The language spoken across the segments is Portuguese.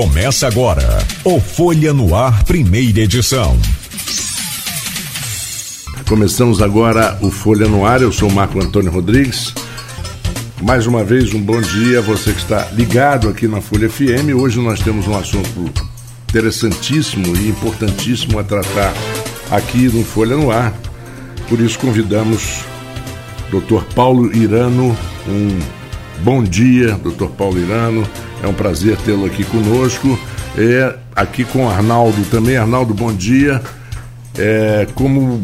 Começa agora o Folha no Ar, primeira edição. Começamos agora o Folha no Ar. Eu sou Marco Antônio Rodrigues. Mais uma vez, um bom dia a você que está ligado aqui na Folha FM. Hoje nós temos um assunto interessantíssimo e importantíssimo a tratar aqui no Folha no Ar. Por isso convidamos Dr. Paulo Irano. Um bom dia, Dr. Paulo Irano. É um prazer tê-lo aqui conosco. É, aqui com Arnaldo também. Arnaldo, bom dia. É, como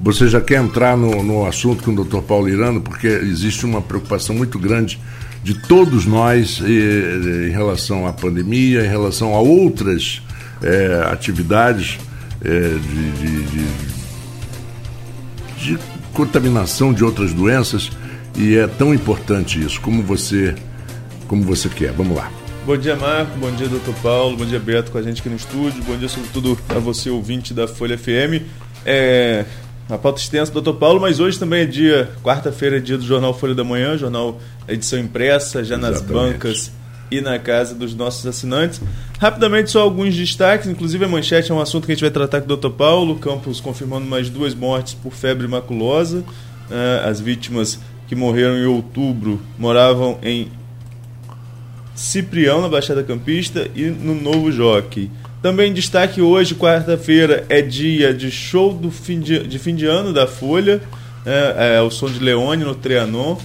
você já quer entrar no, no assunto com o Dr. Paulo Irano, porque existe uma preocupação muito grande de todos nós em relação à pandemia, em relação a outras é, atividades é, de, de, de, de contaminação de outras doenças e é tão importante isso. Como você, como você quer? Vamos lá. Bom dia, Marco. Bom dia, doutor Paulo. Bom dia, Beto, com a gente aqui no estúdio. Bom dia, sobretudo, a você, ouvinte da Folha FM. É, a pauta extensa, doutor Paulo, mas hoje também é dia, quarta-feira é dia do Jornal Folha da Manhã, jornal edição impressa, já nas Exatamente. bancas e na casa dos nossos assinantes. Rapidamente, só alguns destaques, inclusive a manchete é um assunto que a gente vai tratar com o doutor Paulo, Campos confirmando mais duas mortes por febre maculosa. Uh, as vítimas que morreram em outubro moravam em Ciprião, na Baixada Campista, e no Novo Jockey. Também destaque hoje, quarta-feira, é dia de show do fim de, de fim de ano da Folha, é, é, o som de Leone no Trianon.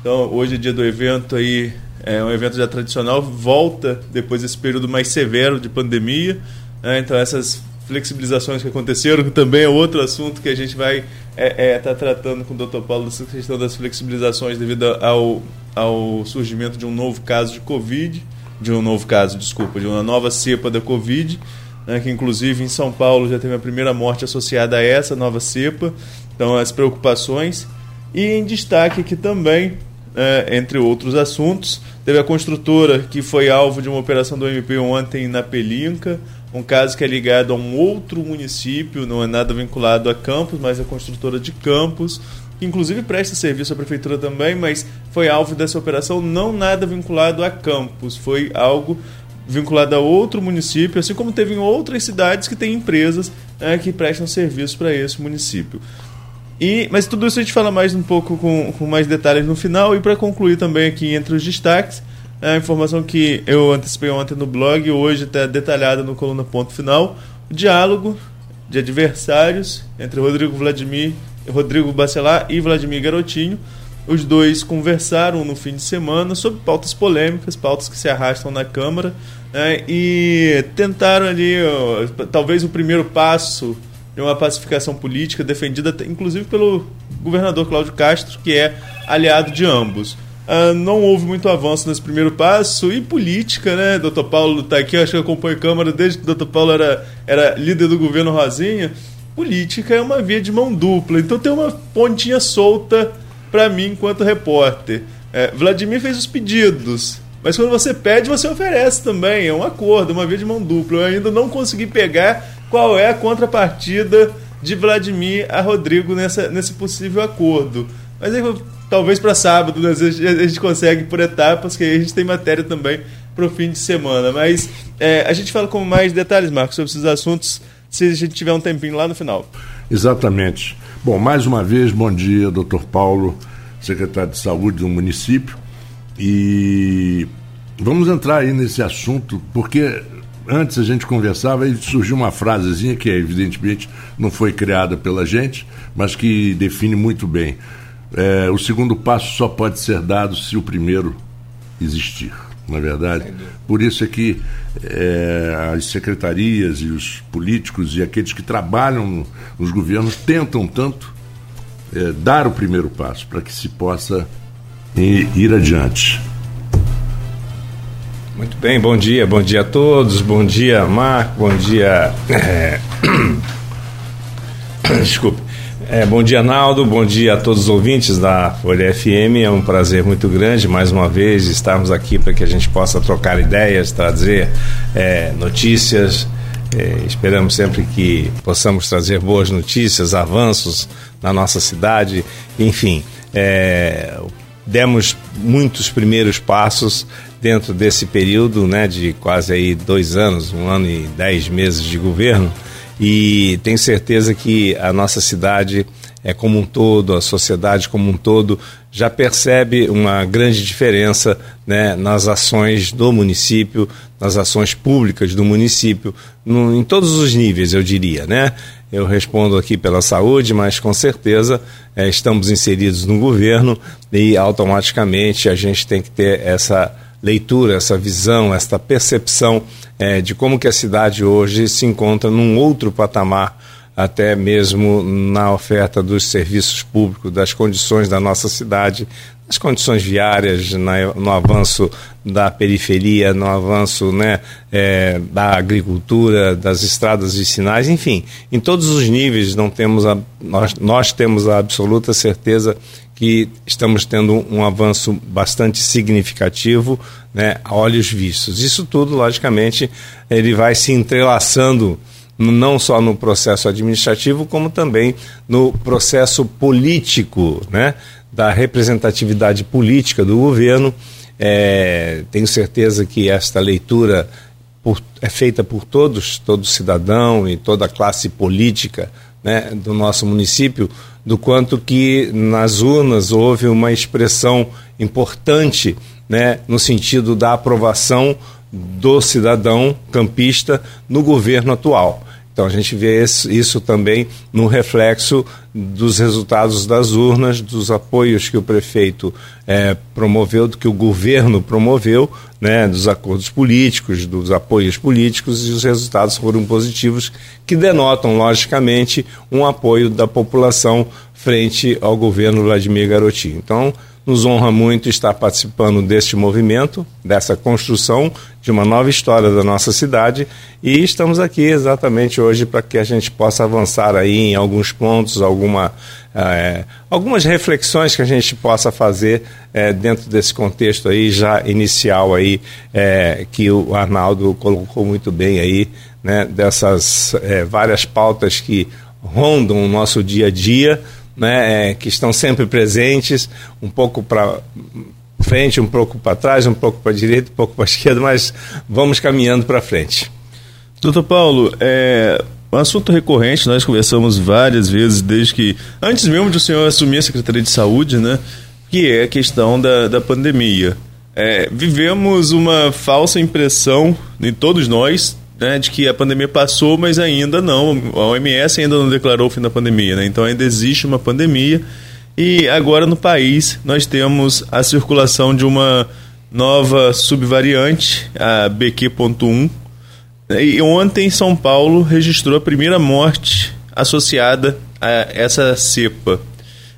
Então, hoje é dia do evento aí, é um evento já tradicional, volta depois desse período mais severo de pandemia. Né? Então, essas flexibilizações que aconteceram, que também é outro assunto que a gente vai estar é, é, tá tratando com o Dr. Paulo, essa questão das flexibilizações devido ao, ao surgimento de um novo caso de Covid de um novo caso, desculpa, de uma nova cepa da Covid, né, que inclusive em São Paulo já teve a primeira morte associada a essa nova cepa. Então, as preocupações. E em destaque aqui também, é, entre outros assuntos, teve a construtora que foi alvo de uma operação do MP ontem na Pelinca, um caso que é ligado a um outro município, não é nada vinculado a Campos, mas a construtora de Campos, que inclusive presta serviço à prefeitura também, mas foi alvo dessa operação não nada vinculado a Campos, foi algo vinculado a outro município, assim como teve em outras cidades que têm empresas né, que prestam serviço para esse município. E, mas tudo isso a gente fala mais um pouco com, com mais detalhes no final. E para concluir também aqui entre os destaques, a informação que eu antecipei ontem no blog, hoje está detalhada no coluna ponto final, o diálogo de adversários entre Rodrigo Vladimir Rodrigo Bacelar e Vladimir Garotinho. Os dois conversaram no fim de semana sobre pautas polêmicas, pautas que se arrastam na Câmara, né, e tentaram ali, ó, talvez, o primeiro passo de uma pacificação política defendida, inclusive, pelo governador Cláudio Castro, que é aliado de ambos. Uh, não houve muito avanço nesse primeiro passo. E política, né? Doutor Paulo está aqui, acho que acompanha a Câmara desde que o doutor Paulo era, era líder do governo Rosinha política é uma via de mão dupla. Então tem uma pontinha solta para mim enquanto repórter. É, Vladimir fez os pedidos, mas quando você pede, você oferece também. É um acordo, uma via de mão dupla. Eu ainda não consegui pegar qual é a contrapartida de Vladimir a Rodrigo nessa, nesse possível acordo. Mas aí, talvez para sábado né? a gente consegue por etapas, que a gente tem matéria também para o fim de semana. Mas é, a gente fala com mais detalhes, Marcos, sobre esses assuntos se a gente tiver um tempinho lá no final. Exatamente. Bom, mais uma vez, bom dia, doutor Paulo, secretário de Saúde do município. E vamos entrar aí nesse assunto, porque antes a gente conversava e surgiu uma frasezinha que, evidentemente, não foi criada pela gente, mas que define muito bem. É, o segundo passo só pode ser dado se o primeiro existir na é verdade. Por isso é que é, as secretarias e os políticos e aqueles que trabalham nos governos tentam tanto é, dar o primeiro passo para que se possa ir, ir adiante. Muito bem, bom dia, bom dia a todos, bom dia Marco, bom dia. É... Desculpe. É, bom dia, Naldo. Bom dia a todos os ouvintes da Folha FM. É um prazer muito grande, mais uma vez, estarmos aqui para que a gente possa trocar ideias, trazer é, notícias. É, esperamos sempre que possamos trazer boas notícias, avanços na nossa cidade. Enfim, é, demos muitos primeiros passos dentro desse período, né, de quase aí dois anos, um ano e dez meses de governo, e tenho certeza que a nossa cidade é como um todo, a sociedade como um todo já percebe uma grande diferença né, nas ações do município, nas ações públicas do município, no, em todos os níveis, eu diria, né? Eu respondo aqui pela saúde, mas com certeza é, estamos inseridos no governo e automaticamente a gente tem que ter essa leitura, essa visão, essa percepção é, de como que a cidade hoje se encontra num outro patamar até mesmo na oferta dos serviços públicos, das condições da nossa cidade, nas condições viárias, na, no avanço da periferia, no avanço né, é, da agricultura, das estradas vicinais, enfim, em todos os níveis não temos a, nós, nós temos a absoluta certeza que estamos tendo um avanço bastante significativo né, a olhos vistos. Isso tudo, logicamente, ele vai se entrelaçando não só no processo administrativo, como também no processo político, né, da representatividade política do governo. É, tenho certeza que esta leitura por, é feita por todos, todo cidadão e toda a classe política né, do nosso município, do quanto que nas urnas houve uma expressão importante né, no sentido da aprovação do cidadão campista no governo atual. Então a gente vê isso também no reflexo dos resultados das urnas, dos apoios que o prefeito é, promoveu, do que o governo promoveu, né, dos acordos políticos, dos apoios políticos, e os resultados foram positivos, que denotam, logicamente, um apoio da população frente ao governo Vladimir Garotinho. Então, nos honra muito estar participando deste movimento, dessa construção de uma nova história da nossa cidade. E estamos aqui exatamente hoje para que a gente possa avançar aí em alguns pontos, alguma, é, algumas reflexões que a gente possa fazer é, dentro desse contexto aí já inicial aí é, que o Arnaldo colocou muito bem aí, né, dessas várias pautas que rondam o nosso dia a dia, né, é, que estão sempre presentes, um pouco para frente, um pouco para trás, um pouco para a direita, um pouco para a esquerda, mas vamos caminhando para frente. Doutor Paulo, é um assunto recorrente, nós conversamos várias vezes desde que, antes mesmo de o senhor assumir a Secretaria de Saúde, né, que é a questão da, da pandemia. É, vivemos uma falsa impressão em todos nós né, de que a pandemia passou, mas ainda não. A OMS ainda não declarou o fim da pandemia, né? então ainda existe uma pandemia. E agora no país nós temos a circulação de uma nova subvariante, a BQ.1. E ontem São Paulo registrou a primeira morte associada a essa cepa.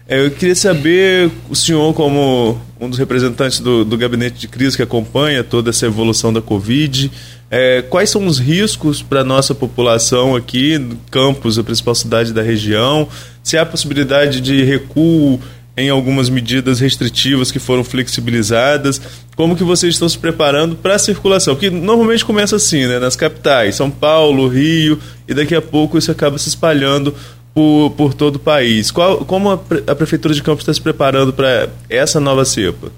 Eu queria saber, o senhor, como um dos representantes do, do gabinete de crise que acompanha toda essa evolução da Covid, é, quais são os riscos para a nossa população aqui, no campus, a principal cidade da região? Se há possibilidade de recuo em algumas medidas restritivas que foram flexibilizadas? Como que vocês estão se preparando para a circulação? Que normalmente começa assim, né? Nas capitais, São Paulo, Rio, e daqui a pouco isso acaba se espalhando por, por todo o país. Qual, como a, a Prefeitura de Campos está se preparando para essa nova cepa?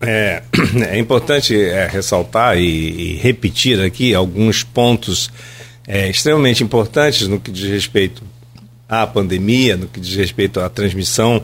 É, é importante é, ressaltar e, e, repetir aqui alguns pontos é, extremamente importantes no que diz respeito à pandemia, no que diz respeito à transmissão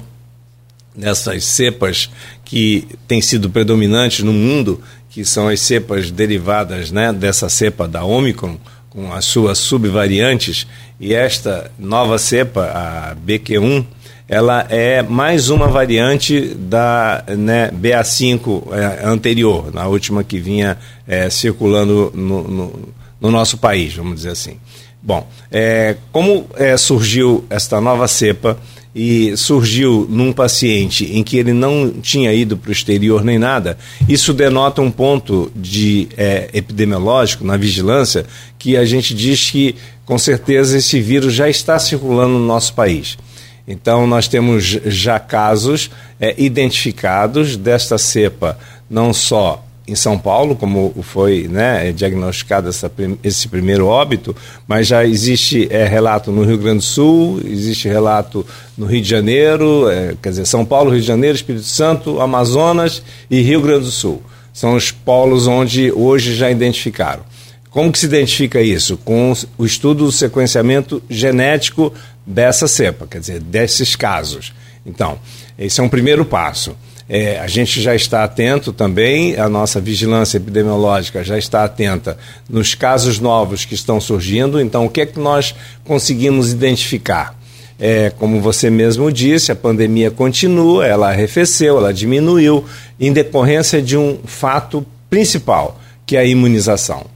dessas cepas que têm sido predominantes no mundo, que são as cepas derivadas né, dessa cepa da Omicron, com as suas subvariantes, e esta nova cepa, a BQ1, ela é mais uma variante da né, BA5 é, anterior, na última que vinha é, circulando no, no, no, nosso país, vamos dizer assim. Bom, é, como é, surgiu esta nova cepa e surgiu num paciente em que ele não tinha ido para o exterior nem nada, isso denota um ponto de é, epidemiológico na vigilância que a gente diz que com certeza esse vírus já está circulando no nosso país. Então nós temos já casos é, identificados desta cepa, não só em São Paulo, como foi né, diagnosticado essa, esse primeiro óbito, mas já existe é, relato no Rio Grande do Sul, existe relato no Rio de Janeiro, é, quer dizer, São Paulo, Rio de Janeiro, Espírito Santo, Amazonas e Rio Grande do Sul. São os polos onde hoje já identificaram. Como que se identifica isso? Com o estudo do sequenciamento genético dessa cepa, quer dizer, desses casos. Então, esse é um primeiro passo. É, a gente já está atento também, a nossa vigilância epidemiológica já está atenta nos casos novos que estão surgindo. Então, o que é que nós conseguimos identificar? É, como você mesmo disse, a pandemia continua, ela arrefeceu, ela diminuiu, em decorrência de um fato principal, que é a imunização.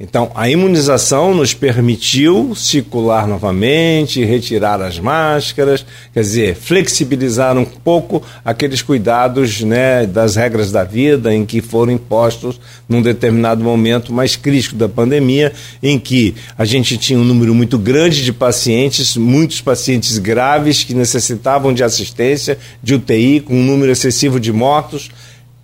Então, a imunização nos permitiu circular novamente, retirar as máscaras, quer dizer, flexibilizar um pouco aqueles cuidados né, das regras da vida em que foram impostos num determinado momento mais crítico da pandemia, em que a gente tinha um número muito grande de pacientes, muitos pacientes graves que necessitavam de assistência, de UTI, com um número excessivo de mortos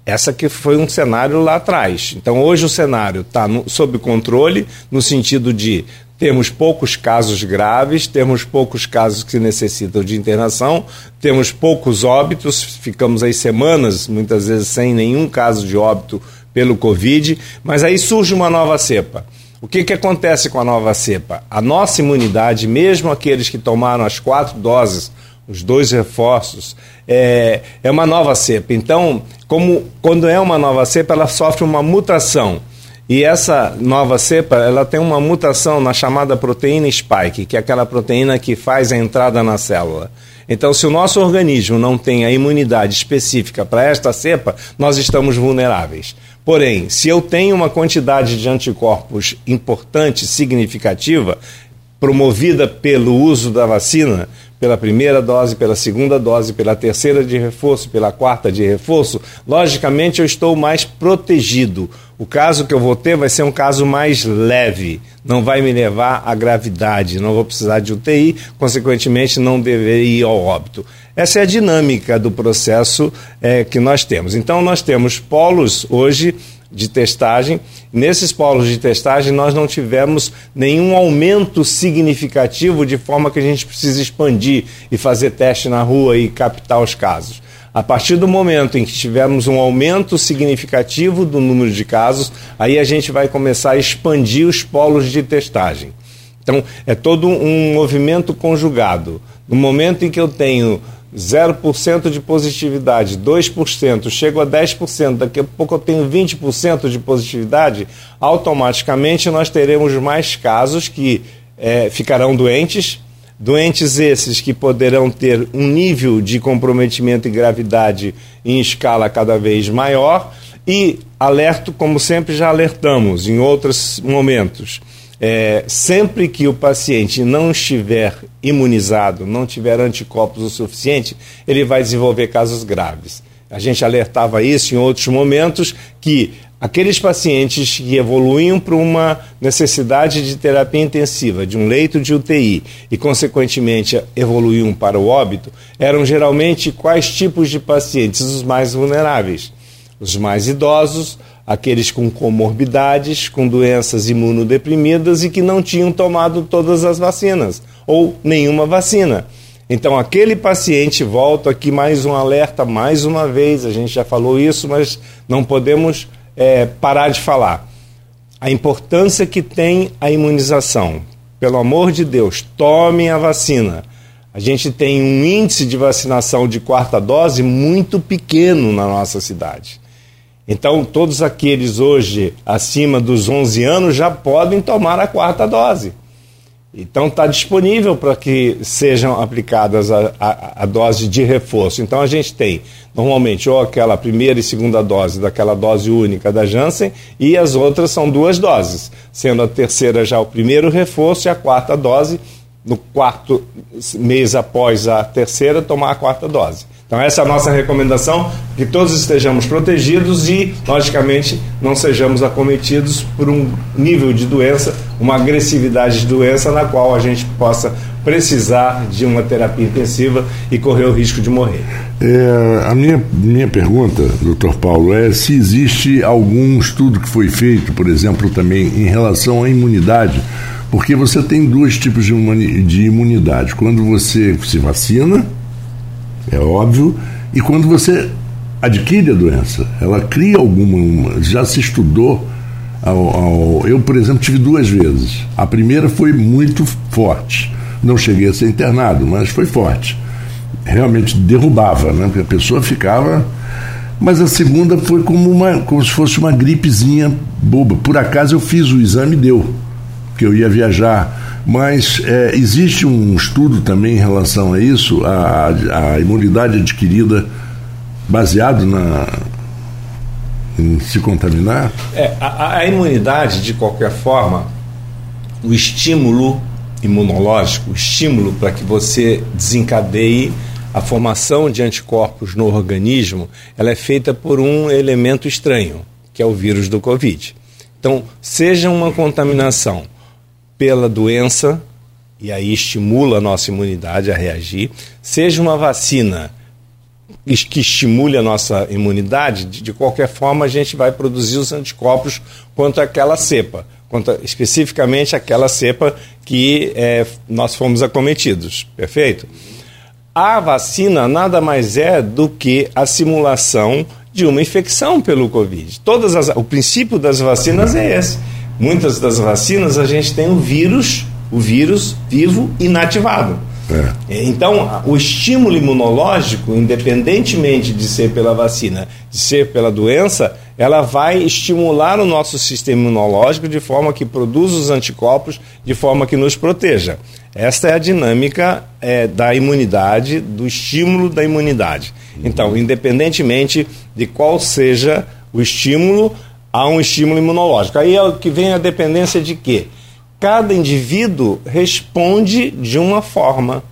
essa que foi um cenário lá atrás. Então hoje o cenário está sob controle no sentido de temos poucos casos graves, temos poucos casos que necessitam de internação, temos poucos óbitos, ficamos aí semanas, muitas vezes sem nenhum caso de óbito pelo Covid, mas aí surge uma nova cepa. O que, que acontece com a nova cepa? A nossa imunidade, mesmo aqueles que tomaram as quatro doses os dois reforços, é, é uma nova cepa. Então, como quando é uma nova cepa, ela sofre uma mutação. E essa nova cepa, ela tem uma mutação na chamada proteína spike, que é aquela proteína que faz a entrada na célula. Então, se o nosso organismo não tem a imunidade específica para esta cepa, nós estamos vulneráveis. Porém, se eu tenho uma quantidade de anticorpos importante, significativa, promovida pelo uso da vacina, pela primeira dose, pela segunda dose, pela terceira de reforço, pela quarta de reforço, logicamente eu estou mais protegido. O caso que eu vou ter vai ser um caso mais leve, não vai me levar à gravidade, não vou precisar de UTI, consequentemente não deveria ir ao óbito. Essa é a dinâmica do processo é, que nós temos. Então, nós temos polos hoje de testagem. Nesses polos de testagem, nós não tivemos nenhum aumento significativo de forma que a gente precisa expandir e fazer teste na rua e captar os casos. A partir do momento em que tivermos um aumento significativo do número de casos, aí a gente vai começar a expandir os polos de testagem. Então, é todo um movimento conjugado. No momento em que eu tenho 0% de positividade, 2%, chego a 10%, daqui a pouco eu tenho 20% de positividade, automaticamente nós teremos mais casos que é, ficarão doentes, doentes esses que poderão ter um nível de comprometimento e gravidade em escala cada vez maior. E alerto, como sempre já alertamos em outros momentos é, sempre que o paciente não estiver imunizado, não tiver anticorpos o suficiente, ele vai desenvolver casos graves. A gente alertava isso em outros momentos que aqueles pacientes que evoluíam para uma necessidade de terapia intensiva, de um leito de UTI e, consequentemente, evoluíam para o óbito, eram geralmente quais tipos de pacientes os mais vulneráveis? Os mais idosos, aqueles com comorbidades, com doenças imunodeprimidas e que não tinham tomado todas as vacinas ou nenhuma vacina. Então, aquele paciente, volto aqui mais um alerta, mais uma vez, a gente já falou isso, mas não podemos é, parar de falar. A importância que tem a imunização. Pelo amor de Deus, tomem a vacina. A gente tem um índice de vacinação de quarta dose muito pequeno na nossa cidade. Então, todos aqueles hoje acima dos 11 anos já podem tomar a quarta dose. Então, está disponível para que sejam aplicadas a, a, a, dose de reforço. Então, a gente tem normalmente ou aquela primeira e segunda dose daquela dose única da Janssen e as outras são duas doses, sendo a terceira já o primeiro reforço e a quarta dose no quarto mês após a terceira tomar a quarta dose. Então, essa é a nossa recomendação: que todos estejamos protegidos e, logicamente, não sejamos acometidos por um nível de doença, uma agressividade de doença na qual a gente possa precisar de uma terapia intensiva e correr o risco de morrer. É, a minha, minha pergunta, doutor Paulo, é se existe algum estudo que foi feito, por exemplo, também em relação à imunidade, porque você tem dois tipos de imunidade. Quando você se vacina, é óbvio, e quando você adquire a doença, ela cria alguma. Já se estudou. Ao, ao, eu, por exemplo, tive duas vezes. A primeira foi muito forte. Não cheguei a ser internado, mas foi forte. Realmente derrubava, né? Porque a pessoa ficava. Mas a segunda foi como, uma, como se fosse uma gripezinha boba. Por acaso eu fiz o exame e deu, que eu ia viajar. Mas é, existe um estudo também em relação a isso, a, a imunidade adquirida baseado na, em se contaminar? É, a, a imunidade, de qualquer forma, o estímulo imunológico, o estímulo para que você desencadeie a formação de anticorpos no organismo, ela é feita por um elemento estranho, que é o vírus do Covid. Então, seja uma contaminação pela doença, e aí estimula a nossa imunidade a reagir, seja uma vacina que estimule a nossa imunidade, de, qualquer forma a gente vai produzir os anticorpos contra aquela cepa, contra especificamente aquela cepa que é, nós fomos acometidos, perfeito? A vacina nada mais é do que a simulação de uma infecção pelo Covid. Todas as, o princípio das vacinas é esse. Muitas das vacinas a gente tem o vírus, o vírus vivo inativado. É. Então, o estímulo imunológico, independentemente de ser pela vacina, de ser pela doença, ela vai estimular o nosso sistema imunológico de forma que produza os anticorpos, de forma que nos proteja. Esta é a dinâmica é, da imunidade, do estímulo da imunidade. Então, independentemente de qual seja o estímulo, há um estímulo imunológico. Aí é o que vem a dependência de quê? cada indivíduo responde de uma forma.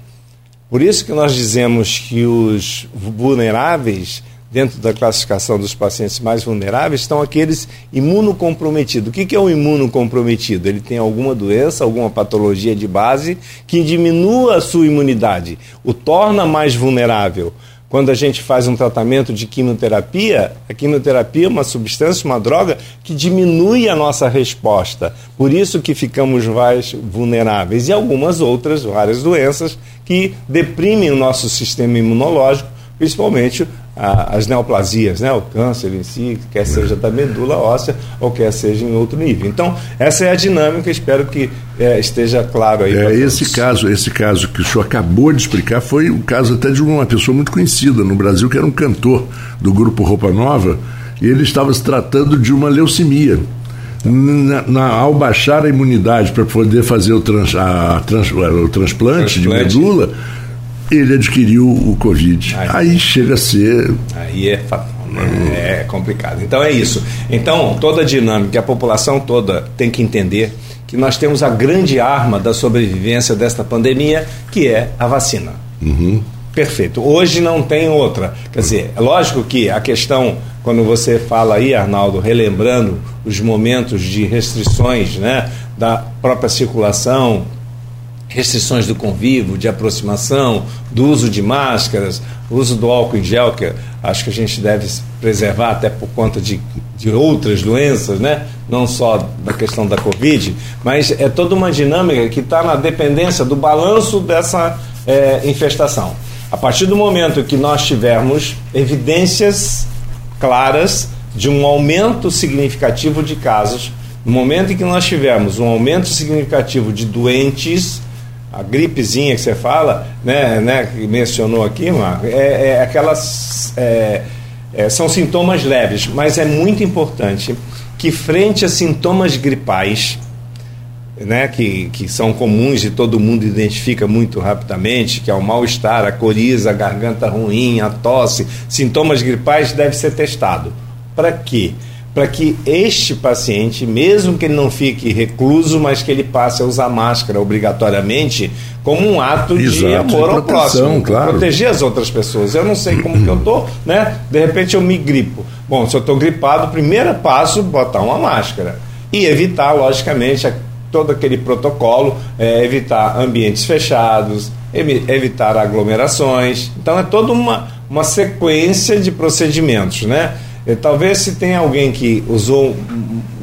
Por isso que nós dizemos que os vulneráveis, dentro da classificação dos pacientes mais vulneráveis, estão aqueles imunocomprometidos. O que é um imunocomprometido? Ele tem alguma doença, alguma patologia de base que diminua a sua imunidade, o torna mais vulnerável. Quando a gente faz um tratamento de quimioterapia, a quimioterapia é uma substância, uma droga que diminui a nossa resposta. Por isso que ficamos mais vulneráveis. E algumas outras, várias doenças, que deprimem o nosso sistema imunológico, principalmente a, as neoplasias, né? o câncer em si, quer seja da medula óssea ou quer seja em outro nível. Então, essa é a dinâmica, espero que é, esteja claro aí. É, esse caso, esse caso que o senhor acabou de explicar foi o caso até de uma pessoa muito conhecida no Brasil, que era um cantor do grupo Roupa Nova, e ele estava se tratando de uma leucemia. Na, na, ao baixar a imunidade para poder fazer o, trans, a, trans, o transplante, transplante de medula, ele adquiriu o Covid. Aí, aí chega a ser. Aí é É complicado. Então é isso. Então, toda a dinâmica, a população toda tem que entender que nós temos a grande arma da sobrevivência desta pandemia, que é a vacina. Uhum. Perfeito. Hoje não tem outra. Quer dizer, é lógico que a questão, quando você fala aí, Arnaldo, relembrando os momentos de restrições né, da própria circulação, restrições do convívio, de aproximação, do uso de máscaras, uso do álcool em gel, que acho que a gente deve preservar até por conta de, de outras doenças, né? não só da questão da Covid, mas é toda uma dinâmica que está na dependência do balanço dessa é, infestação. A partir do momento que nós tivermos evidências claras de um aumento significativo de casos, no momento em que nós tivermos um aumento significativo de doentes, a gripezinha que você fala, né, né que mencionou aqui, Marco, é, é aquelas. É, é, são sintomas leves, mas é muito importante que, frente a sintomas gripais, né, que, que são comuns e todo mundo identifica muito rapidamente, que é o mal-estar, a coriza, a garganta ruim, a tosse, sintomas gripais, deve ser testado. Para quê? Para que este paciente, mesmo que ele não fique recluso, mas que ele passe a usar máscara obrigatoriamente como um ato Exato, de amor de ao próximo, claro. proteger as outras pessoas. Eu não sei como que eu tô, né? De repente eu me gripo. Bom, se eu estou gripado, primeiro passo botar uma máscara e evitar, logicamente, todo aquele protocolo, é, evitar ambientes fechados, evitar aglomerações. Então é toda uma, uma sequência de procedimentos, né? E, talvez se tem alguém que usou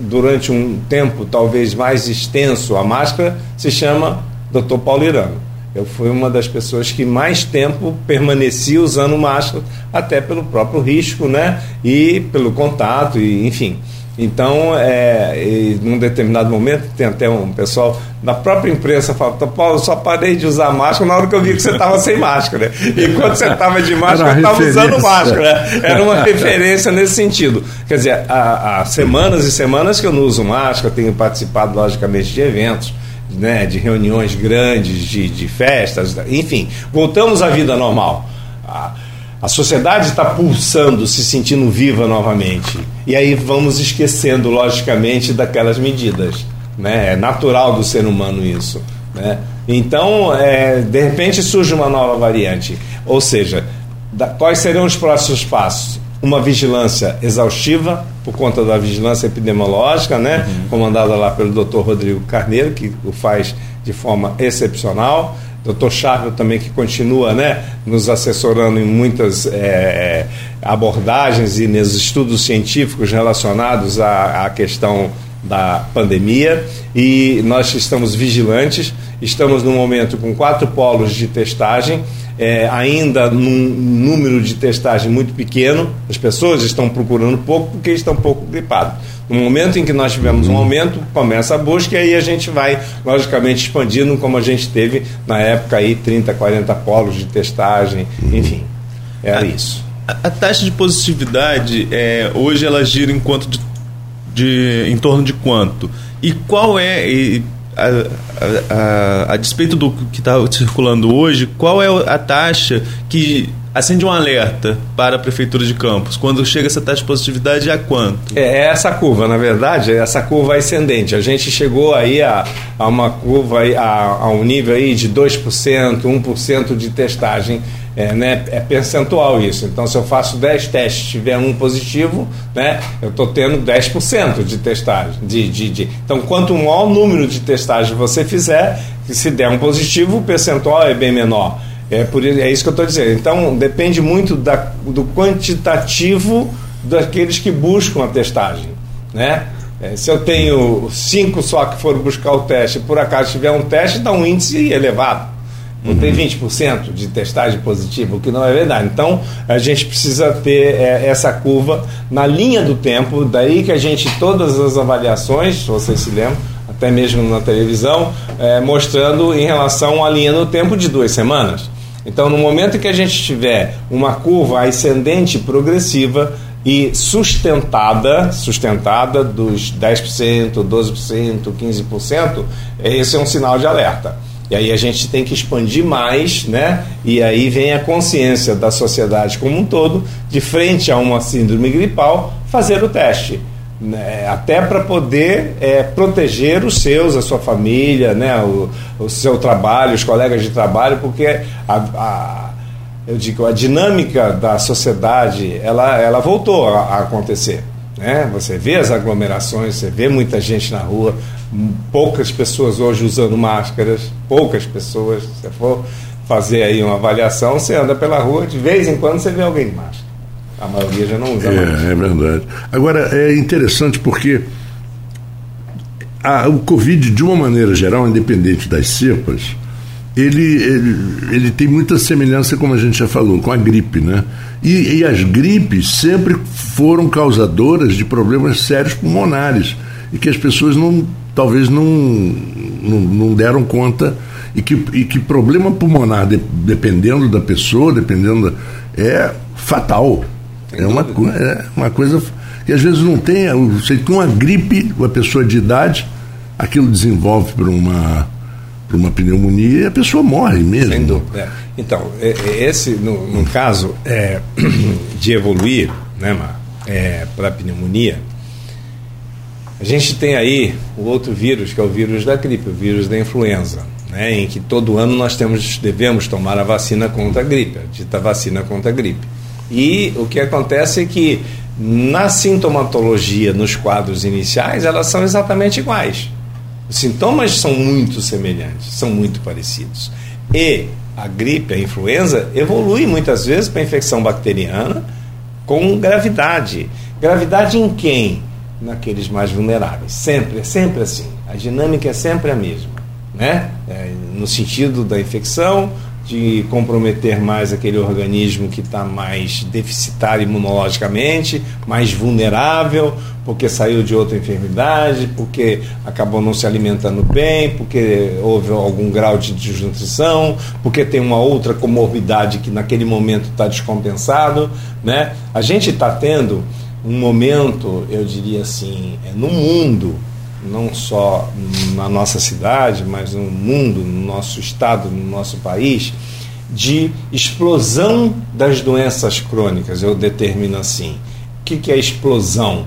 durante um tempo talvez mais extenso a máscara, se chama Dr. Paulo Irano. Eu fui uma das pessoas que mais tempo permaneci usando máscara, até pelo próprio risco, né? E pelo contato, e enfim. Então, é, num determinado momento, tem até um pessoal da própria imprensa fala, Paulo, só parei de usar máscara na hora que eu vi que você estava sem máscara. E quando você estava de máscara, eu estava usando máscara. Era uma referência nesse sentido. Quer dizer, há, há semanas e semanas que eu não uso máscara, tenho participado, logicamente, de eventos. Né, de reuniões grandes, de, de festas, enfim, voltamos à vida normal. Ah, a sociedade está pulsando, se sentindo viva novamente. E aí vamos esquecendo, logicamente, daquelas medidas. Né? É natural do ser humano isso. Né? Então, é, de repente surge uma nova variante. Ou seja, da, quais serão os próximos passos? Uma vigilância exaustiva, por conta da vigilância epidemiológica, né? Uhum. comandada lá pelo Dr. Rodrigo Carneiro, que o faz de forma excepcional Dr. Chávio também que continua né, nos assessorando em muitas é, abordagens e nos estudos científicos relacionados à, à questão da pandemia e nós estamos vigilantes, estamos no momento com quatro polos de testagem, é, ainda num número de testagem muito pequeno, as pessoas estão procurando pouco porque estão pouco gripados. No momento em que nós tivermos um aumento, começa a busca e aí a gente vai, logicamente, expandindo, como a gente teve na época aí, 30, 40 polos de testagem, enfim. Era isso. A, a, taxa de positividade, é, hoje ela gira em, de, de, em torno de quanto? E qual é, e, a, a, a, despeito do que está circulando hoje, qual é a taxa que acende um alerta para a Prefeitura de Campos? Quando chega essa taxa de positividade, a quanto? É, é essa curva, na verdade, é essa curva ascendente. A gente chegou aí a, a uma curva, a, a um nível aí de 2%, 1% de testagem é, né, é percentual isso. Então, se eu faço 10 testes e tiver um positivo, né, eu estou tendo 10% de testagem. De, de, de, Então, quanto maior o número de testagens você fizer, se der um positivo, o percentual é bem menor. É, por, é isso que eu estou dizendo. Então, depende muito da, do quantitativo daqueles que buscam a testagem. Né? É, se eu tenho cinco só que foram buscar o teste, por acaso tiver um teste, dá um índice elevado. Não uhum. tem 20% de testagem positiva, o que não é verdade. Então, a gente precisa ter é, essa curva na linha do tempo, daí que a gente, todas as avaliações, se vocês se lembram, até mesmo na televisão, é, mostrando em relação à linha do tempo de duas semanas. Então, no momento que a gente tiver uma curva ascendente progressiva e sustentada, sustentada dos 10%, 12%, 15%, esse é um sinal de alerta. E aí a gente tem que expandir mais, né? E aí vem a consciência da sociedade como um todo, de frente a uma síndrome gripal, fazer o teste. Né? Até para poder é, proteger os seus, a sua família, né? o, o seu trabalho, os colegas de trabalho, porque a, a eu digo, a dinâmica da sociedade ela, ela voltou a, a acontecer. Né? Você vê as aglomerações, você vê muita gente na rua, poucas pessoas hoje usando máscaras, poucas pessoas. Se você for fazer aí uma avaliação, você anda pela rua, de vez em quando você vê alguém de máscara. A maioria já não usa é, mais. É verdade. Agora, é interessante porque a, o Covid, de uma maneira geral, independente das cepas, ele, ele, ele tem muita semelhança, como a gente já falou, com a gripe, né? E, e as gripes sempre foram causadoras de problemas sérios pulmonares e que as pessoas não talvez não, não, não deram conta e que, e que problema pulmonar, de, dependendo da pessoa, dependendo da, é fatal. É uma, é uma coisa que às vezes não tem. Você tem uma gripe, uma pessoa de idade, aquilo desenvolve para uma, para uma pneumonia e a pessoa morre mesmo. Sem dúvida. É. Então, é, é, esse, no, no caso é, de evoluir né, é, para pneumonia, a gente tem aí o outro vírus, que é o vírus da gripe, o vírus da influenza, né, em que todo ano nós temos, devemos tomar a vacina contra a gripe, a dita vacina contra a gripe. E o que acontece é que na sintomatologia, nos quadros iniciais, elas são exatamente iguais. Os sintomas são muito semelhantes, são muito parecidos. E a gripe, a influenza, evolui muitas vezes para infecção bacteriana com gravidade. Gravidade em quem? Naqueles mais vulneráveis. Sempre, sempre assim. A dinâmica é sempre a mesma. Né? É, no sentido da infecção, de comprometer mais aquele organismo que está mais deficitário imunologicamente, mais vulnerável, porque saiu de outra enfermidade, porque acabou não se alimentando bem, porque houve algum grau de desnutrição, porque tem uma outra comorbidade que naquele momento está descompensado. Né? A gente está tendo um momento, eu diria assim, é, no mundo, não só na nossa cidade, mas no mundo, no nosso estado, no nosso país, de explosão das doenças crônicas, eu determino assim. O que, é explosão?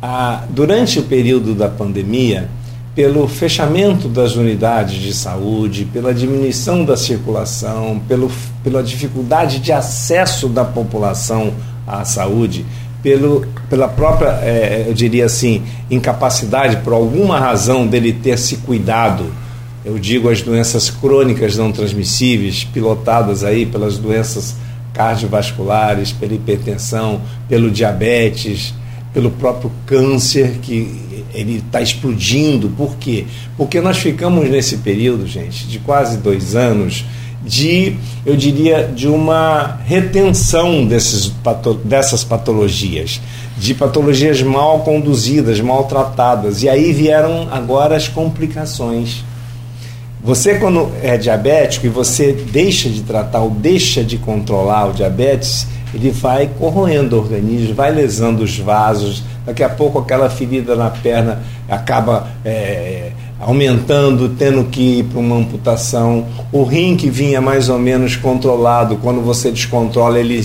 Ah, durante o período da pandemia, pelo fechamento das unidades de saúde, pela diminuição da circulação, pelo, pela dificuldade de acesso da população à saúde, pelo, pela própria, é, eu diria assim, incapacidade, por alguma razão, dele ter se cuidado. Eu digo as doenças crônicas não transmissíveis, pilotadas aí pelas doenças cardiovasculares, pela hipertensão, pelo diabetes, pelo próprio câncer, que ele está explodindo. Por quê? Porque nós ficamos nesse período, gente, de quase dois anos de, eu diria, de uma retenção desses, dessas patologias, de patologias mal conduzidas, maltratadas. E aí vieram agora as complicações. Você, quando é diabético e você deixa de tratar ou deixa de controlar o diabetes, ele vai corroendo o organismo, vai lesando os vasos. Daqui a pouco, aquela ferida na perna acaba é, aumentando, tendo que ir para uma amputação. O rim que vinha mais ou menos controlado, quando você descontrola, ele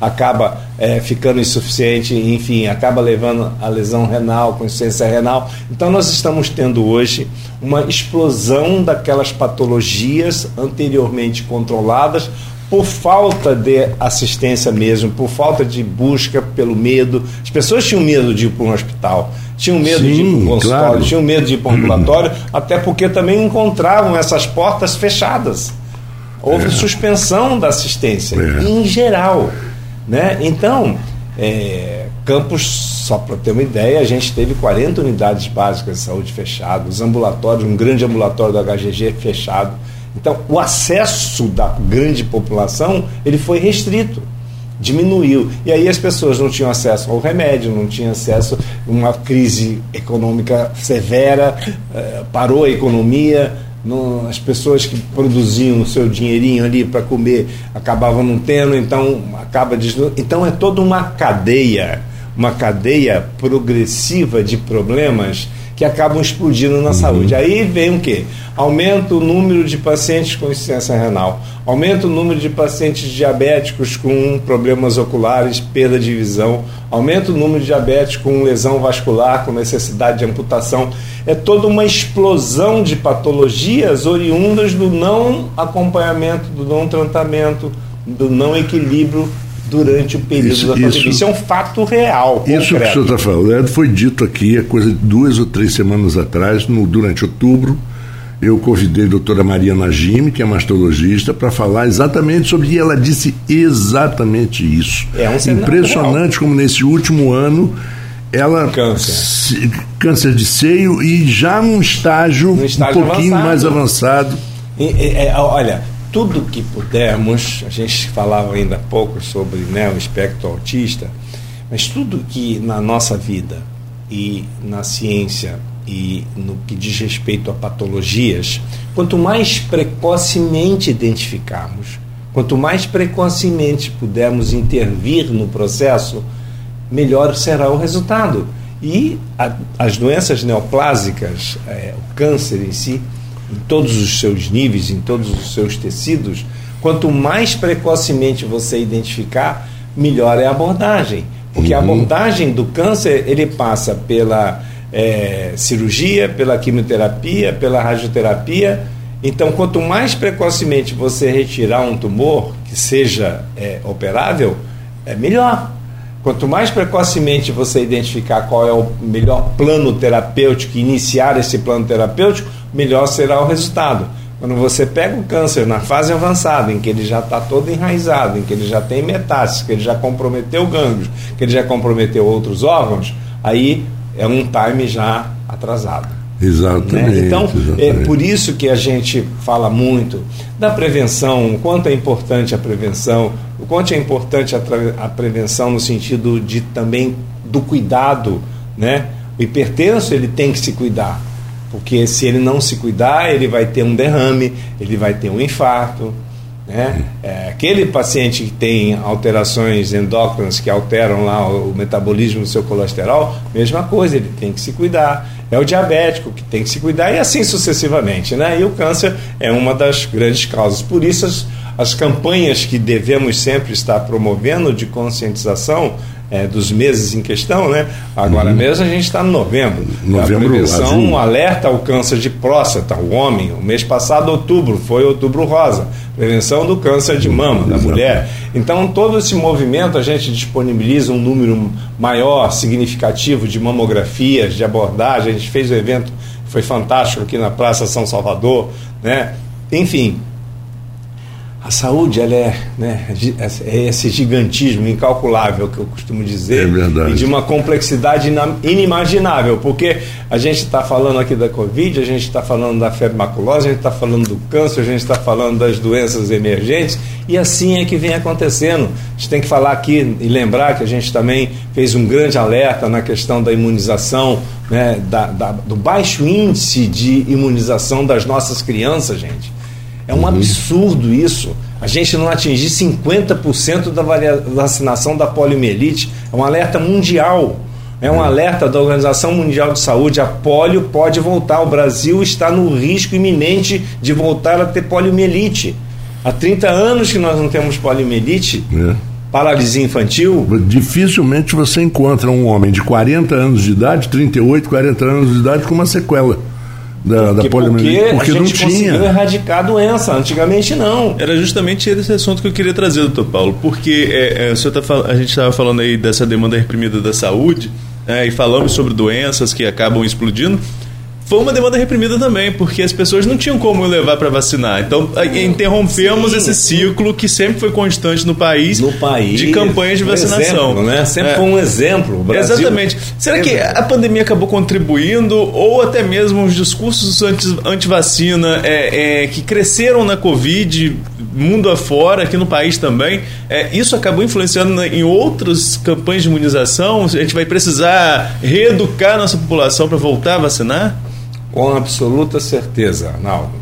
acaba é, ficando insuficiente, enfim, acaba levando a lesão renal, com insuficiência renal. Então, nós estamos tendo hoje uma explosão daquelas patologias anteriormente controladas por falta de assistência mesmo, por falta de busca, pelo medo. As pessoas tinham medo de ir para um hospital tinham medo Sim, de ir para o consultório, claro. tinham medo de ir para o ambulatório, até porque também encontravam essas portas fechadas. Houve é. suspensão da assistência, é. em geral. Né? Então, é, Campos, só para ter uma ideia, a gente teve 40 unidades básicas de saúde fechadas, os ambulatórios, um grande ambulatório do HGG fechado. Então, o acesso da grande população ele foi restrito diminuiu. E aí as pessoas não tinham acesso ao remédio, não tinham acesso a uma crise econômica severa, eh, parou a economia, as pessoas que produziam o seu dinheirinho ali para comer acabavam não tendo, então acaba. Então é toda uma cadeia, uma cadeia progressiva de problemas que acabam explodindo na uhum. saúde. Aí vem o quê? Aumenta o número de pacientes com insuficiência renal, aumenta o número de pacientes diabéticos com problemas oculares, perda de visão, aumenta o número de diabéticos com lesão vascular, com necessidade de amputação. É toda uma explosão de patologias oriundas do não acompanhamento, do não tratamento, do não equilíbrio durante o período isso, da pandemia. Isso, isso, é um fato real. Isso concreto. que o senhor está falando foi dito aqui há coisa de duas ou três semanas atrás, no, durante outubro. Eu convidei a doutora Maria Najime, que é mastologista, para falar exatamente sobre. E ela disse exatamente isso. É um Impressionante como nesse último ano ela câncer. Se, câncer de seio e já num estágio, um, estágio um pouquinho avançado. mais avançado. E, é, olha, tudo que pudermos, a gente falava ainda há pouco sobre né, o espectro autista, mas tudo que na nossa vida e na ciência e no que diz respeito a patologias, quanto mais precocemente identificarmos, quanto mais precocemente pudermos intervir no processo, melhor será o resultado. E a, as doenças neoplásicas, é, o câncer em si, em todos os seus níveis, em todos os seus tecidos, quanto mais precocemente você identificar, melhor é a abordagem. Porque uhum. a abordagem do câncer, ele passa pela é, cirurgia, pela quimioterapia, pela radioterapia. Então, quanto mais precocemente você retirar um tumor que seja é, operável, é melhor. Quanto mais precocemente você identificar qual é o melhor plano terapêutico, iniciar esse plano terapêutico, melhor será o resultado. Quando você pega o câncer na fase avançada, em que ele já está todo enraizado, em que ele já tem metástases, que ele já comprometeu gânglios, que ele já comprometeu outros órgãos, aí é um time já atrasado. Exatamente. Né? Então, exatamente. é por isso que a gente fala muito da prevenção, o quanto é importante a prevenção, o quanto é importante a, a prevenção no sentido de também do cuidado, né? O hipertenso ele tem que se cuidar, porque se ele não se cuidar, ele vai ter um derrame, ele vai ter um infarto, né? É, aquele paciente que tem alterações endócrinas que alteram lá o, o metabolismo do seu colesterol, mesma coisa, ele tem que se cuidar. É o diabético que tem que se cuidar e assim sucessivamente. Né? E o câncer é uma das grandes causas. Por isso, as, as campanhas que devemos sempre estar promovendo de conscientização é, dos meses em questão, né? Agora uhum. mesmo a gente está no novembro. Novembro, a prevenção um alerta ao câncer de próstata, o homem. O mês passado, outubro, foi outubro rosa. Prevenção do câncer de mama, da mulher. Então, todo esse movimento a gente disponibiliza um número maior, significativo de mamografias, de abordagem. A gente fez o um evento, foi fantástico aqui na Praça São Salvador, né? Enfim, a saúde ela é, né, é esse gigantismo incalculável que eu costumo dizer é verdade. e de uma complexidade inimaginável porque a gente está falando aqui da covid a gente está falando da febre maculosa a gente está falando do câncer a gente está falando das doenças emergentes e assim é que vem acontecendo a gente tem que falar aqui e lembrar que a gente também fez um grande alerta na questão da imunização né, da, da, do baixo índice de imunização das nossas crianças gente é um absurdo isso. A gente não atingir 50% da vacinação da poliomielite. É um alerta mundial. É um alerta da Organização Mundial de Saúde. A polio pode voltar. O Brasil está no risco iminente de voltar a ter poliomielite. Há 30 anos que nós não temos poliomielite. É. Paralisia infantil. Dificilmente você encontra um homem de 40 anos de idade, 38, 40 anos de idade, com uma sequela da, da poliomielite. Porque, porque a gente não tinha. conseguiu erradicar a doença, antigamente não. Era justamente esse assunto que eu queria trazer, doutor Paulo, porque é, é, o senhor tá, a gente estava falando aí dessa demanda reprimida da saúde, é, e falamos sobre doenças que acabam explodindo, foi uma demanda reprimida também, porque as pessoas não tinham como levar para vacinar. Então, interrompemos Sim. esse ciclo que sempre foi constante no país, no país de campanhas de vacinação. Exemplo, né? Sempre é. foi um exemplo. Brasil... Exatamente. Será que a pandemia acabou contribuindo, ou até mesmo os discursos anti-vacina é, é, que cresceram na Covid, mundo afora, aqui no país também, é, isso acabou influenciando em outras campanhas de imunização? A gente vai precisar reeducar a nossa população para voltar a vacinar? Com absoluta certeza, Arnaldo.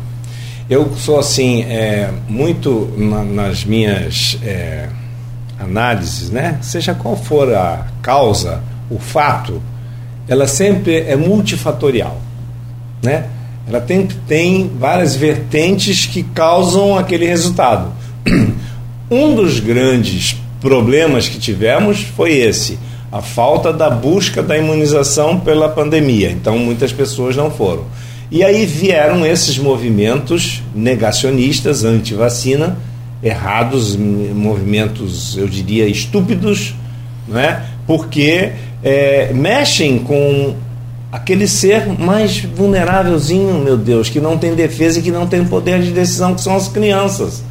Eu sou assim, é, muito na, nas minhas é, análises, né? seja qual for a causa, o fato, ela sempre é multifatorial. Né? Ela tem, tem várias vertentes que causam aquele resultado. Um dos grandes problemas que tivemos foi esse a falta da busca da imunização pela pandemia. Então, muitas pessoas não foram. E aí vieram esses movimentos negacionistas, anti-vacina, errados, movimentos, eu diria, estúpidos, não é? porque é, mexem com aquele ser mais vulnerávelzinho, meu Deus, que não tem defesa e que não tem poder de decisão, que são as crianças.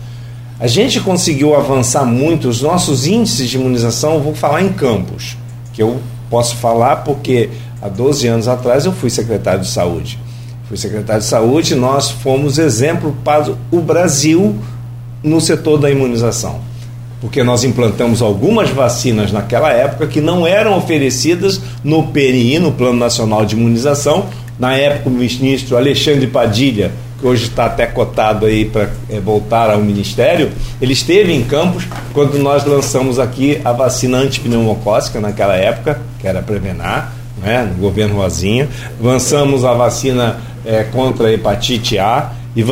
A gente conseguiu avançar muito, os nossos índices de imunização, vou falar em campos que eu posso falar porque há 12 anos atrás eu fui secretário de saúde. Fui secretário de saúde e nós fomos exemplo para o Brasil no setor da imunização. Porque nós implantamos algumas vacinas naquela época que não eram oferecidas no PNI, no Plano Nacional de Imunização. Na época, o ministro Alexandre Padilha que hoje está até cotado aí para é, voltar ao Ministério, ele esteve em Campos quando nós lançamos aqui a vacina antipneumocócica naquela época, que era Prevenar, né, no governo Rosinha. Lançamos a vacina é, contra a hepatite A e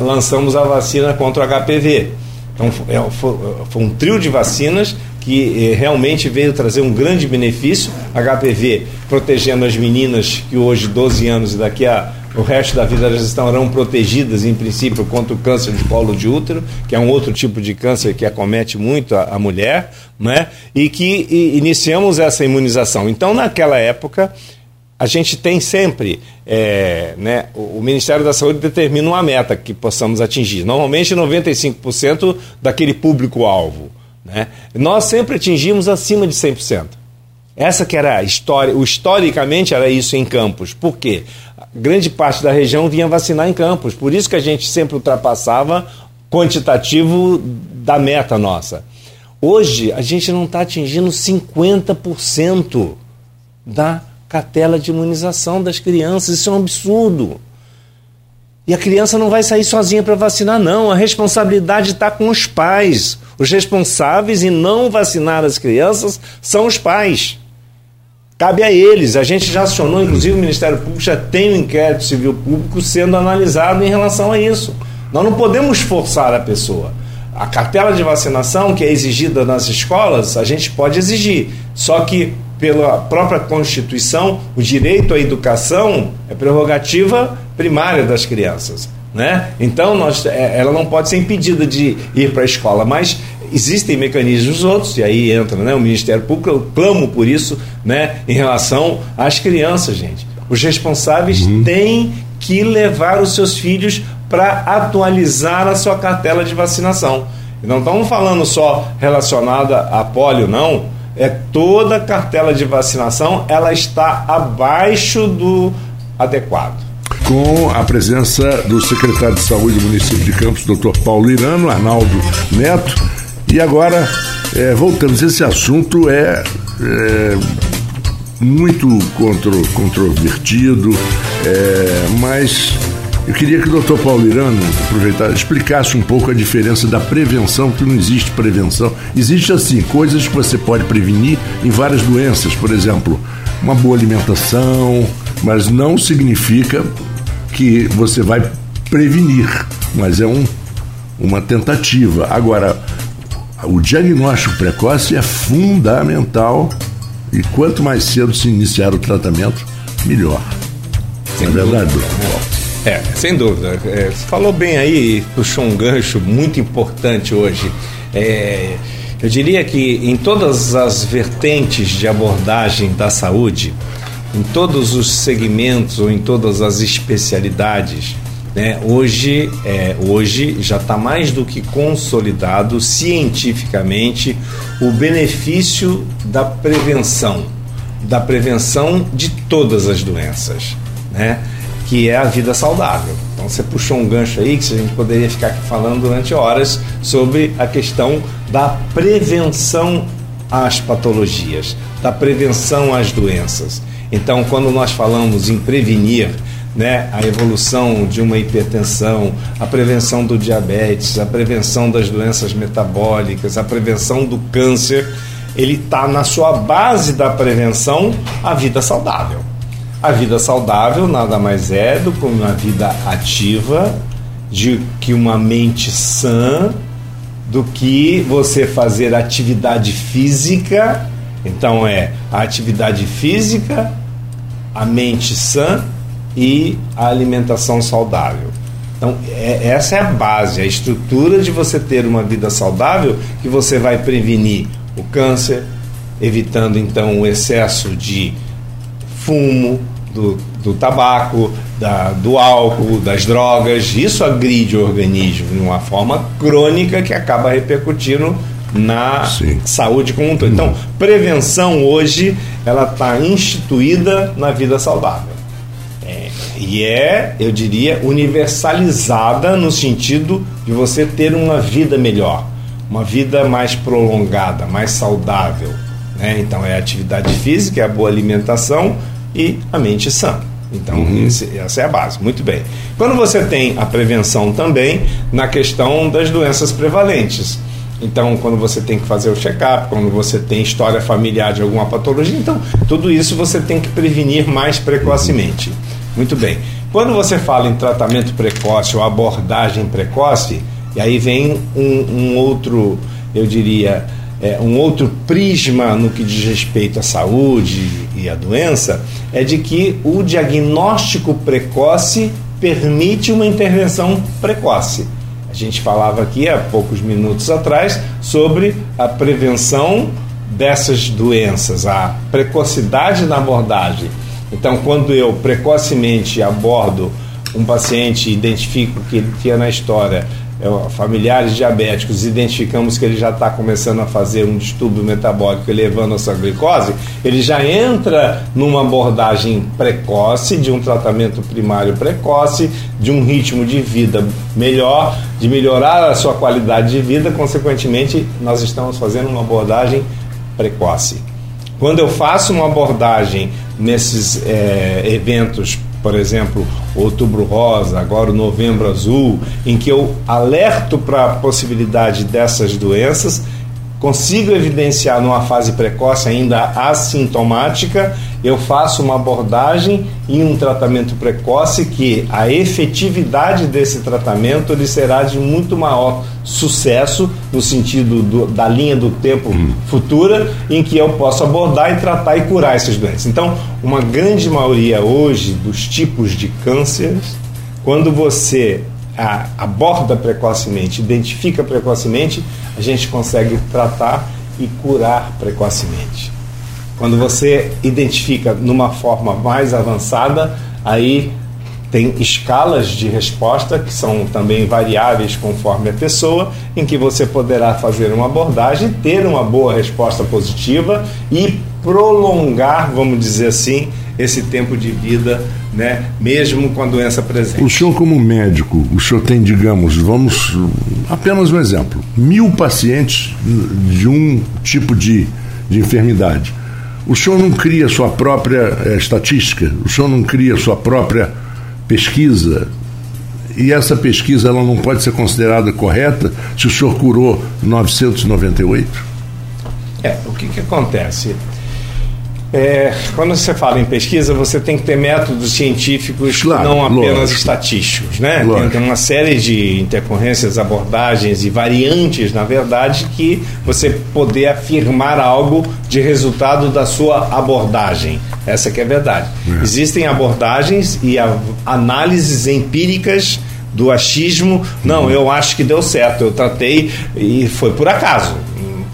lançamos a vacina contra o HPV. Então é, foi, foi um trio de vacinas que eh, realmente veio trazer um grande benefício. HPV protegendo as meninas que hoje, 12 anos e daqui a o resto da vida elas estarão protegidas, em princípio, contra o câncer de colo de útero, que é um outro tipo de câncer que acomete muito a, a mulher, né? e que e, iniciamos essa imunização. Então, naquela época, a gente tem sempre, é, né, o Ministério da Saúde determina uma meta que possamos atingir. Normalmente 95% daquele público-alvo. Né? Nós sempre atingimos acima de 100%. Essa que era a história, o historicamente era isso em Campos. Por quê? Grande parte da região vinha vacinar em Campos. Por isso que a gente sempre ultrapassava quantitativo da meta nossa. Hoje a gente não está atingindo 50% da cartela de imunização das crianças. Isso é um absurdo. E a criança não vai sair sozinha para vacinar, não. A responsabilidade está com os pais. Os responsáveis em não vacinar as crianças são os pais. Cabe a eles. A gente já acionou, inclusive o Ministério Público já tem um inquérito civil público sendo analisado em relação a isso. Nós não podemos forçar a pessoa. A cartela de vacinação que é exigida nas escolas, a gente pode exigir. Só que, pela própria Constituição, o direito à educação é prerrogativa primária das crianças. Né? Então, nós, é, ela não pode ser impedida de ir para a escola, mas existem mecanismos outros, e aí entra né, o Ministério Público, eu clamo por isso né, em relação às crianças, gente. Os responsáveis uhum. têm que levar os seus filhos para atualizar a sua cartela de vacinação. Não estamos falando só relacionada a polio, não. É toda a cartela de vacinação, ela está abaixo do adequado com a presença do secretário de Saúde do município de Campos, Dr. Paulo Irano, Arnaldo Neto, e agora, é, voltamos, esse assunto é, é muito contro, controvertido, é, mas eu queria que o doutor Paulo Irano aproveitar, explicasse um pouco a diferença da prevenção, que não existe prevenção. Existe assim, coisas que você pode prevenir em várias doenças, por exemplo, uma boa alimentação, mas não significa que você vai prevenir, mas é um, uma tentativa. Agora, o diagnóstico precoce é fundamental e quanto mais cedo se iniciar o tratamento, melhor. Sem Não é verdade, doutor? É, sem dúvida. É, você falou bem aí, puxou um gancho muito importante hoje. É, eu diria que em todas as vertentes de abordagem da saúde, em todos os segmentos ou em todas as especialidades, né? Hoje, é, hoje já está mais do que consolidado cientificamente o benefício da prevenção, da prevenção de todas as doenças, né? que é a vida saudável. Então você puxou um gancho aí que a gente poderia ficar aqui falando durante horas sobre a questão da prevenção às patologias, da prevenção às doenças. Então, quando nós falamos em prevenir, né, a evolução de uma hipertensão, a prevenção do diabetes, a prevenção das doenças metabólicas, a prevenção do câncer, ele está na sua base da prevenção a vida saudável. A vida saudável nada mais é do que uma vida ativa, de que uma mente sã, do que você fazer atividade física. Então é a atividade física, a mente sã e a alimentação saudável. Então, é, essa é a base, a estrutura de você ter uma vida saudável que você vai prevenir o câncer, evitando então o excesso de fumo, do, do tabaco, da, do álcool, das drogas. Isso agride o organismo de uma forma crônica que acaba repercutindo na Sim. saúde como um todo. Então, prevenção hoje ela está instituída na vida saudável. E é, eu diria, universalizada no sentido de você ter uma vida melhor, uma vida mais prolongada, mais saudável. Né? Então é a atividade física, é a boa alimentação e a mente sã. Então, uhum. esse, essa é a base. Muito bem. Quando você tem a prevenção também na questão das doenças prevalentes. Então, quando você tem que fazer o check-up, quando você tem história familiar de alguma patologia, então, tudo isso você tem que prevenir mais precocemente. Muito bem. Quando você fala em tratamento precoce ou abordagem precoce, e aí vem um, um outro, eu diria, é, um outro prisma no que diz respeito à saúde e à doença, é de que o diagnóstico precoce permite uma intervenção precoce. A gente falava aqui há poucos minutos atrás sobre a prevenção dessas doenças, a precocidade na abordagem. Então, quando eu precocemente abordo um paciente, identifico que ele tinha na história é, familiares diabéticos, identificamos que ele já está começando a fazer um distúrbio metabólico elevando a sua glicose, ele já entra numa abordagem precoce, de um tratamento primário precoce, de um ritmo de vida melhor, de melhorar a sua qualidade de vida, consequentemente, nós estamos fazendo uma abordagem precoce. Quando eu faço uma abordagem nesses é, eventos por exemplo, Outubro Rosa, agora o Novembro Azul, em que eu alerto para a possibilidade dessas doenças consigo evidenciar numa fase precoce ainda assintomática, eu faço uma abordagem e um tratamento precoce que a efetividade desse tratamento ele será de muito maior sucesso no sentido do, da linha do tempo uhum. futura em que eu posso abordar e tratar e curar esses doentes. Então, uma grande maioria hoje dos tipos de cânceres, quando você a, aborda precocemente, identifica precocemente, a gente consegue tratar e curar precocemente. Quando você identifica numa forma mais avançada, aí tem escalas de resposta que são também variáveis conforme a pessoa, em que você poderá fazer uma abordagem, ter uma boa resposta positiva e prolongar, vamos dizer assim, esse tempo de vida, né, mesmo com a doença presente. O senhor, como médico, o senhor tem, digamos, vamos, apenas um exemplo, mil pacientes de um tipo de, de enfermidade. O senhor não cria sua própria é, estatística, o senhor não cria sua própria pesquisa, e essa pesquisa ela não pode ser considerada correta se o senhor curou 998? É, o que, que acontece? É, quando você fala em pesquisa, você tem que ter métodos científicos, claro, não apenas lógico. estatísticos. Né? Tem, tem, uma série de intercorrências, abordagens e variantes, na verdade, que você poder afirmar algo de resultado da sua abordagem. Essa que é a verdade. É. Existem abordagens e análises empíricas do achismo. Não, uhum. eu acho que deu certo, eu tratei e foi por acaso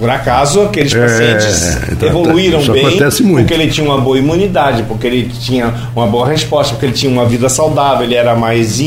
por acaso, aqueles pacientes é, então, evoluíram bem porque ele tinha uma boa imunidade, porque ele tinha uma boa resposta, porque ele tinha uma vida saudável, ele era mais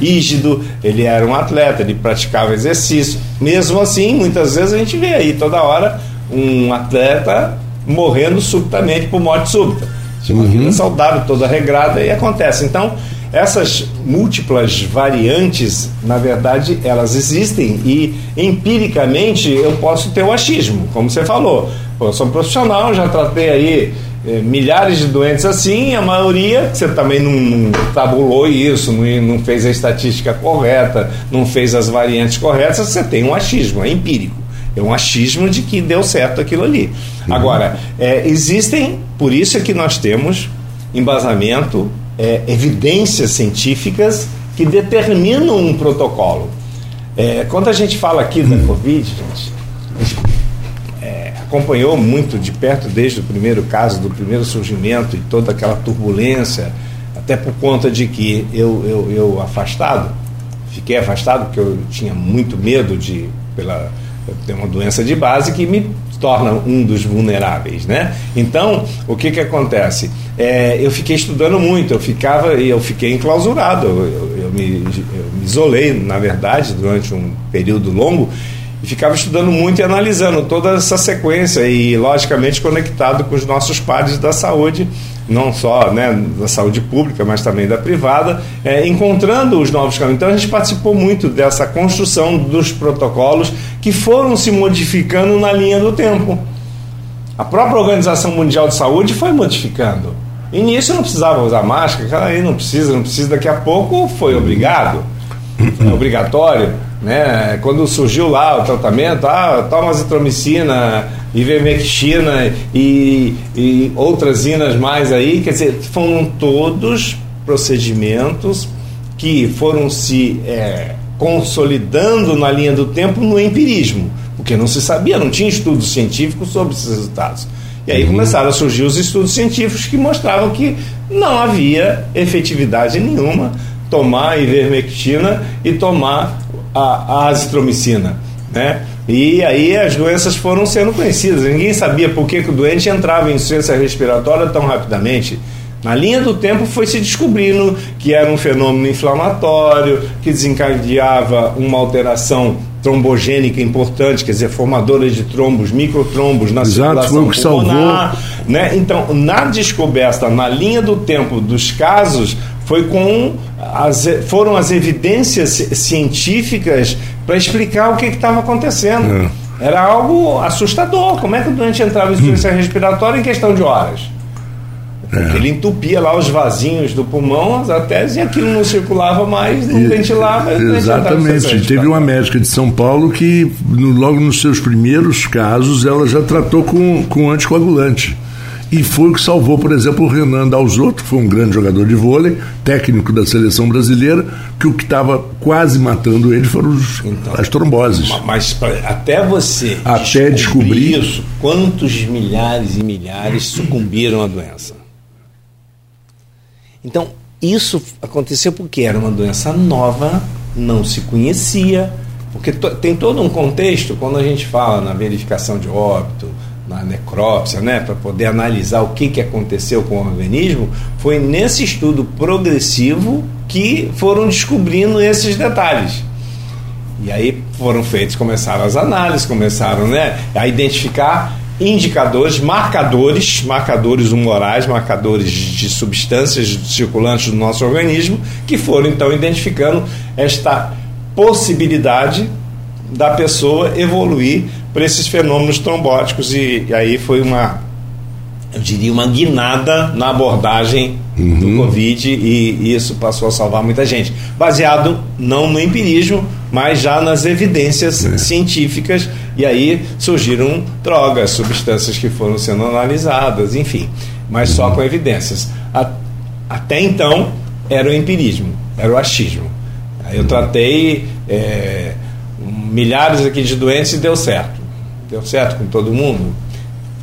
rígido, ele era um atleta, ele praticava exercício. Mesmo assim, muitas vezes a gente vê aí toda hora um atleta morrendo subitamente por morte súbita. Tinha uma uhum. vida saudável, toda regrada, e acontece. Então, essas múltiplas variantes, na verdade, elas existem e empiricamente eu posso ter o achismo, como você falou. Eu sou um profissional, já tratei aí eh, milhares de doentes assim, a maioria você também não, não tabulou isso, não, não, fez a estatística correta, não fez as variantes corretas, você tem um achismo, é empírico. É um achismo de que deu certo aquilo ali. Uhum. Agora, é, existem, por isso é que nós temos embasamento é, evidências científicas que determinam um protocolo. É, quando a gente fala aqui da Covid, gente, é, acompanhou muito de perto desde o primeiro caso, do primeiro surgimento e toda aquela turbulência, até por conta de que eu, eu, eu afastado, fiquei afastado porque eu tinha muito medo de pela ter uma doença de base que me torna um dos vulneráveis, né? Então, o que que acontece? É, eu fiquei estudando muito, eu ficava e eu fiquei enclausurado, eu, eu, eu, me, eu, me, isolei, na verdade, durante um período longo e ficava estudando muito e analisando toda essa sequência e, logicamente, conectado com os nossos pares da saúde, não só né, da saúde pública, mas também da privada, é, encontrando os novos caminhos. Então, a gente participou muito dessa construção dos protocolos que foram se modificando na linha do tempo. A própria Organização Mundial de Saúde foi modificando. Início não precisava usar máscara, aí não precisa, não precisa, daqui a pouco foi obrigado, é obrigatório. Né? Quando surgiu lá o tratamento, ah, toma azitromicina, ivermectina e, e outras inas mais aí, quer dizer, foram todos procedimentos que foram se é, consolidando na linha do tempo no empirismo, porque não se sabia, não tinha estudos científicos sobre esses resultados. E aí uhum. começaram a surgir os estudos científicos que mostravam que não havia efetividade nenhuma tomar a ivermectina e tomar a, a azitromicina, né? E aí as doenças foram sendo conhecidas. Ninguém sabia por que, que o doente entrava em insuficiência respiratória tão rapidamente. Na linha do tempo foi se descobrindo que era um fenômeno inflamatório, que desencadeava uma alteração trombogênica importante, quer dizer, formadora de trombos, microtrombos na Exato, foi o que pulmonar, salvou. Né? Então, na descoberta, na linha do tempo dos casos, foi com as, foram as evidências científicas para explicar o que estava acontecendo. É. Era algo assustador. Como é que o doente entrava em insuficiência hum. respiratória em questão de horas? É. Ele entupia lá os vasinhos do pulmão, até e aquilo não circulava mais, não e, ventilava. Exatamente. Teve uma médica de São Paulo que, no, logo nos seus primeiros casos, ela já tratou com, com anticoagulante. E foi o que salvou, por exemplo, o Renan Dalzotto, que foi um grande jogador de vôlei, técnico da seleção brasileira, que o que estava quase matando ele foram os, então, as tromboses. Mas até você até descobrir isso, quantos milhares e milhares sucumbiram à doença? Então, isso aconteceu porque era uma doença nova, não se conhecia, porque tem todo um contexto quando a gente fala na verificação de óbito, na necrópsia, né, para poder analisar o que, que aconteceu com o organismo, foi nesse estudo progressivo que foram descobrindo esses detalhes. E aí foram feitos, começaram as análises, começaram né, a identificar indicadores, marcadores, marcadores humorais, marcadores de substâncias circulantes do nosso organismo, que foram então identificando esta possibilidade da pessoa evoluir para esses fenômenos trombóticos. E, e, aí foi uma eu diria uma guinada na abordagem uhum. do Covid e, isso passou a salvar muita gente baseado não no empirismo mas já nas evidências é. científicas e aí surgiram drogas substâncias que foram sendo analisadas enfim mas uhum. só com evidências a, até então era o empirismo era o achismo eu tratei é, milhares aqui de doentes e deu certo Deu certo com todo mundo?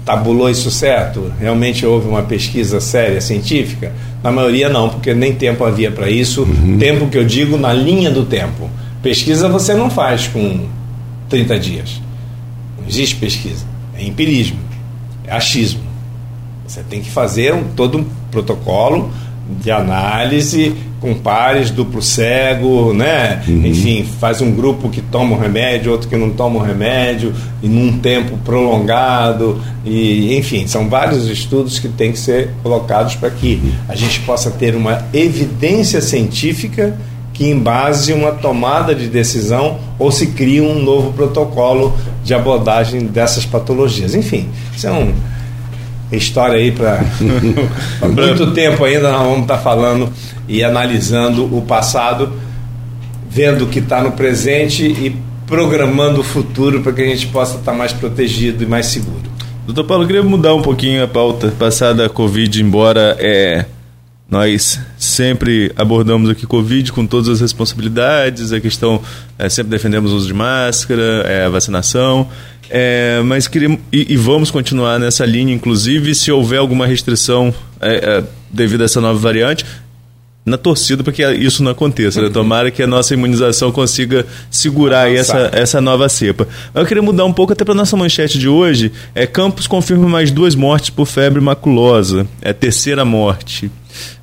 Tabulou isso certo? Realmente houve uma pesquisa séria, científica? Na maioria não, porque nem tempo havia para isso. Uhum. Tempo que eu digo na linha do tempo. Pesquisa você não faz com 30 dias. Não existe pesquisa. É empirismo. É achismo. Você tem que fazer um, todo um protocolo de análise com pares, duplo cego, né? Uhum. Enfim, faz um grupo que toma o remédio, outro que não toma o remédio, e num tempo prolongado, e enfim, são vários estudos que têm que ser colocados para que a gente possa ter uma evidência científica que embase uma tomada de decisão ou se cria um novo protocolo de abordagem dessas patologias. Enfim, é um história aí para muito tempo ainda nós vamos estar tá falando e analisando o passado, vendo o que está no presente e programando o futuro para que a gente possa estar tá mais protegido e mais seguro. Doutor Paulo, eu queria mudar um pouquinho a pauta passada da Covid, embora é, nós sempre abordamos aqui Covid com todas as responsabilidades, a questão, é, sempre defendemos o uso de máscara, é, a vacinação, é, mas queria, e, e, vamos continuar nessa linha, inclusive se houver alguma restrição devido a essa nova variante, na torcida para que isso não aconteça. Né? Tomara que a nossa imunização consiga segurar essa, essa nova cepa. Eu queria mudar um pouco até para nossa manchete de hoje. É, Campos confirma mais duas mortes por febre maculosa. É a terceira morte.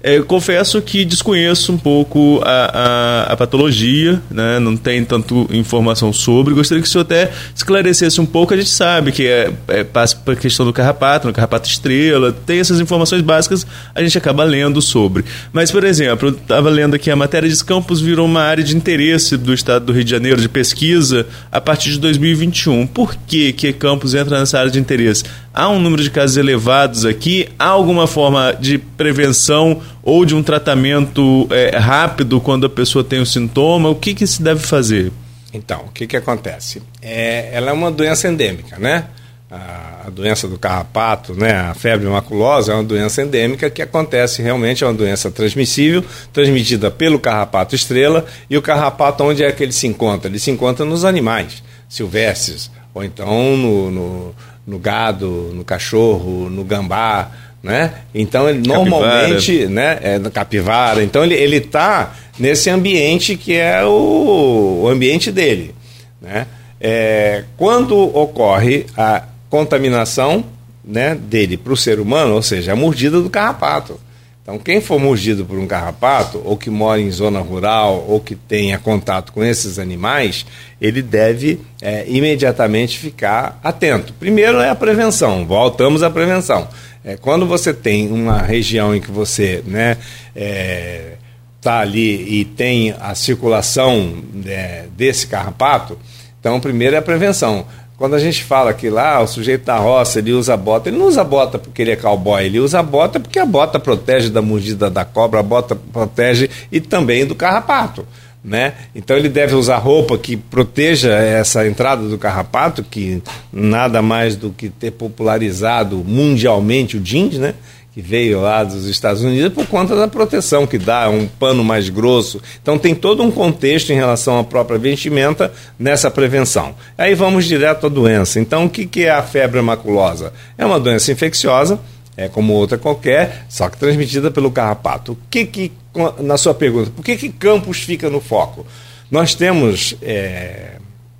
É, confesso que desconheço um pouco a, a, a, patologia, né? não tem tanto informação sobre. Gostaria que o senhor até esclarecesse um pouco. A gente sabe que é, é passa para a questão do carrapato, no carrapato estrela, tem essas informações básicas, a gente acaba lendo sobre. Mas, por exemplo, eu estava lendo aqui a matéria de Campos virou uma área de interesse do estado do Rio de Janeiro de pesquisa a partir de 2021. Por que, que Campos entra nessa área de interesse? Há um número de casos elevados aqui? Há alguma forma de prevenção ou de um tratamento é, rápido quando a pessoa tem o sintoma? O que, que se deve fazer? Então, o que, que acontece? É, ela é uma doença endêmica, né? A, a, doença do carrapato, né? a febre maculosa, é uma doença endêmica que acontece realmente, é uma doença transmissível, transmitida pelo carrapato estrela. E o carrapato, onde é que ele se encontra? Ele se encontra nos animais silvestres, ou então no, no no gado, no cachorro, no gambá, né? Então ele normalmente, né, é no capivara. Então ele ele está nesse ambiente que é o, o ambiente dele, né? É, quando ocorre a contaminação, né, dele para o ser humano, ou seja, a mordida do carrapato. Então, quem for mordido por um carrapato, ou que mora em zona rural, ou que tenha contato com esses animais, ele deve é, imediatamente ficar atento. Primeiro é a prevenção, voltamos à prevenção. É, quando você tem uma região em que você está né, é, tá ali e tem a circulação é, desse carrapato, então primeiro é a prevenção. Quando a gente fala que lá o sujeito da roça ele usa bota, ele não usa bota porque ele é cowboy, ele usa bota porque a bota protege da mordida da cobra, a bota protege e também do carrapato. Né? Então ele deve usar roupa que proteja essa entrada do carrapato, que nada mais do que ter popularizado mundialmente o jeans, né? Que veio lá dos Estados Unidos por conta da proteção que dá, um pano mais grosso. Então tem todo um contexto em relação à própria vestimenta nessa prevenção. Aí vamos direto à doença. Então o que, é a febre maculosa? É uma doença infecciosa, é como outra qualquer, só que transmitida pelo carrapato. O que, que na sua pergunta, por que, que Campos fica no foco? Nós temos, é,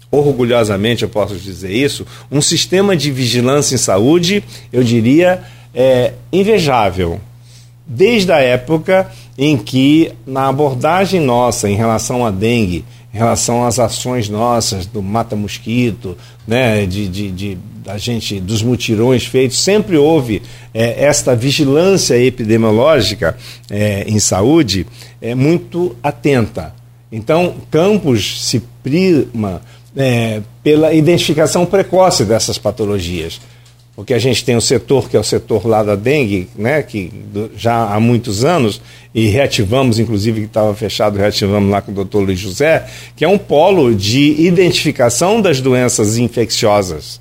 orgulhosamente eu posso dizer isso, um sistema de vigilância em saúde, eu diria, é, invejável. Desde a época em que, na abordagem nossa em relação à dengue, em relação às ações nossas do mata-mosquito, né, de, de, de, da gente, dos mutirões feitos, sempre houve é, esta vigilância epidemiológica é, em saúde é, muito atenta. Então, Campos se prima é, pela identificação precoce dessas patologias porque a gente tem o setor que é o setor lá da dengue, né, que já há muitos anos, e reativamos, inclusive, que estava fechado, reativamos lá com o doutor Luiz José, que é um polo de identificação das doenças infecciosas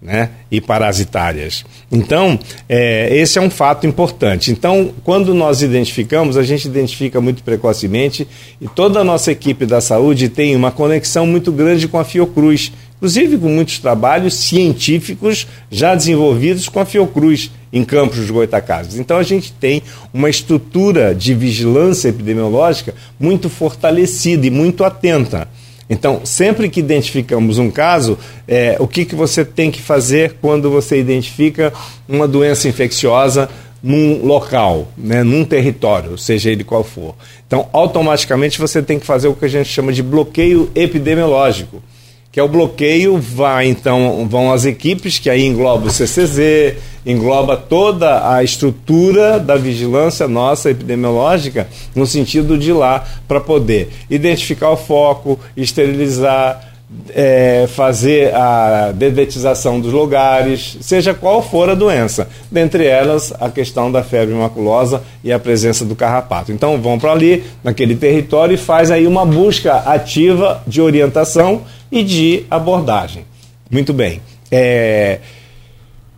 né, e parasitárias. Então, é, esse é um fato importante. Então, quando nós identificamos, a gente identifica muito precocemente e toda a nossa equipe da saúde tem uma conexão muito grande com a Fiocruz, inclusive com muitos trabalhos científicos já desenvolvidos com a Fiocruz em Campos dos Goitacazes. Então a gente tem uma estrutura de vigilância epidemiológica muito fortalecida e muito atenta. Então, sempre que identificamos um caso, é, o que, que você tem que fazer quando você identifica uma doença infecciosa num local, né, num território, seja ele qual for? Então, automaticamente você tem que fazer o que a gente chama de bloqueio epidemiológico que é o bloqueio, vai então vão as equipes, que aí engloba o CCZ, engloba toda a estrutura da vigilância nossa epidemiológica, no sentido de ir lá para poder identificar o foco, esterilizar, é, fazer a dedetização dos lugares, seja qual for a doença, dentre elas a questão da febre maculosa e a presença do carrapato. Então vão para ali, naquele território, e faz aí uma busca ativa de orientação e de abordagem. Muito bem. É,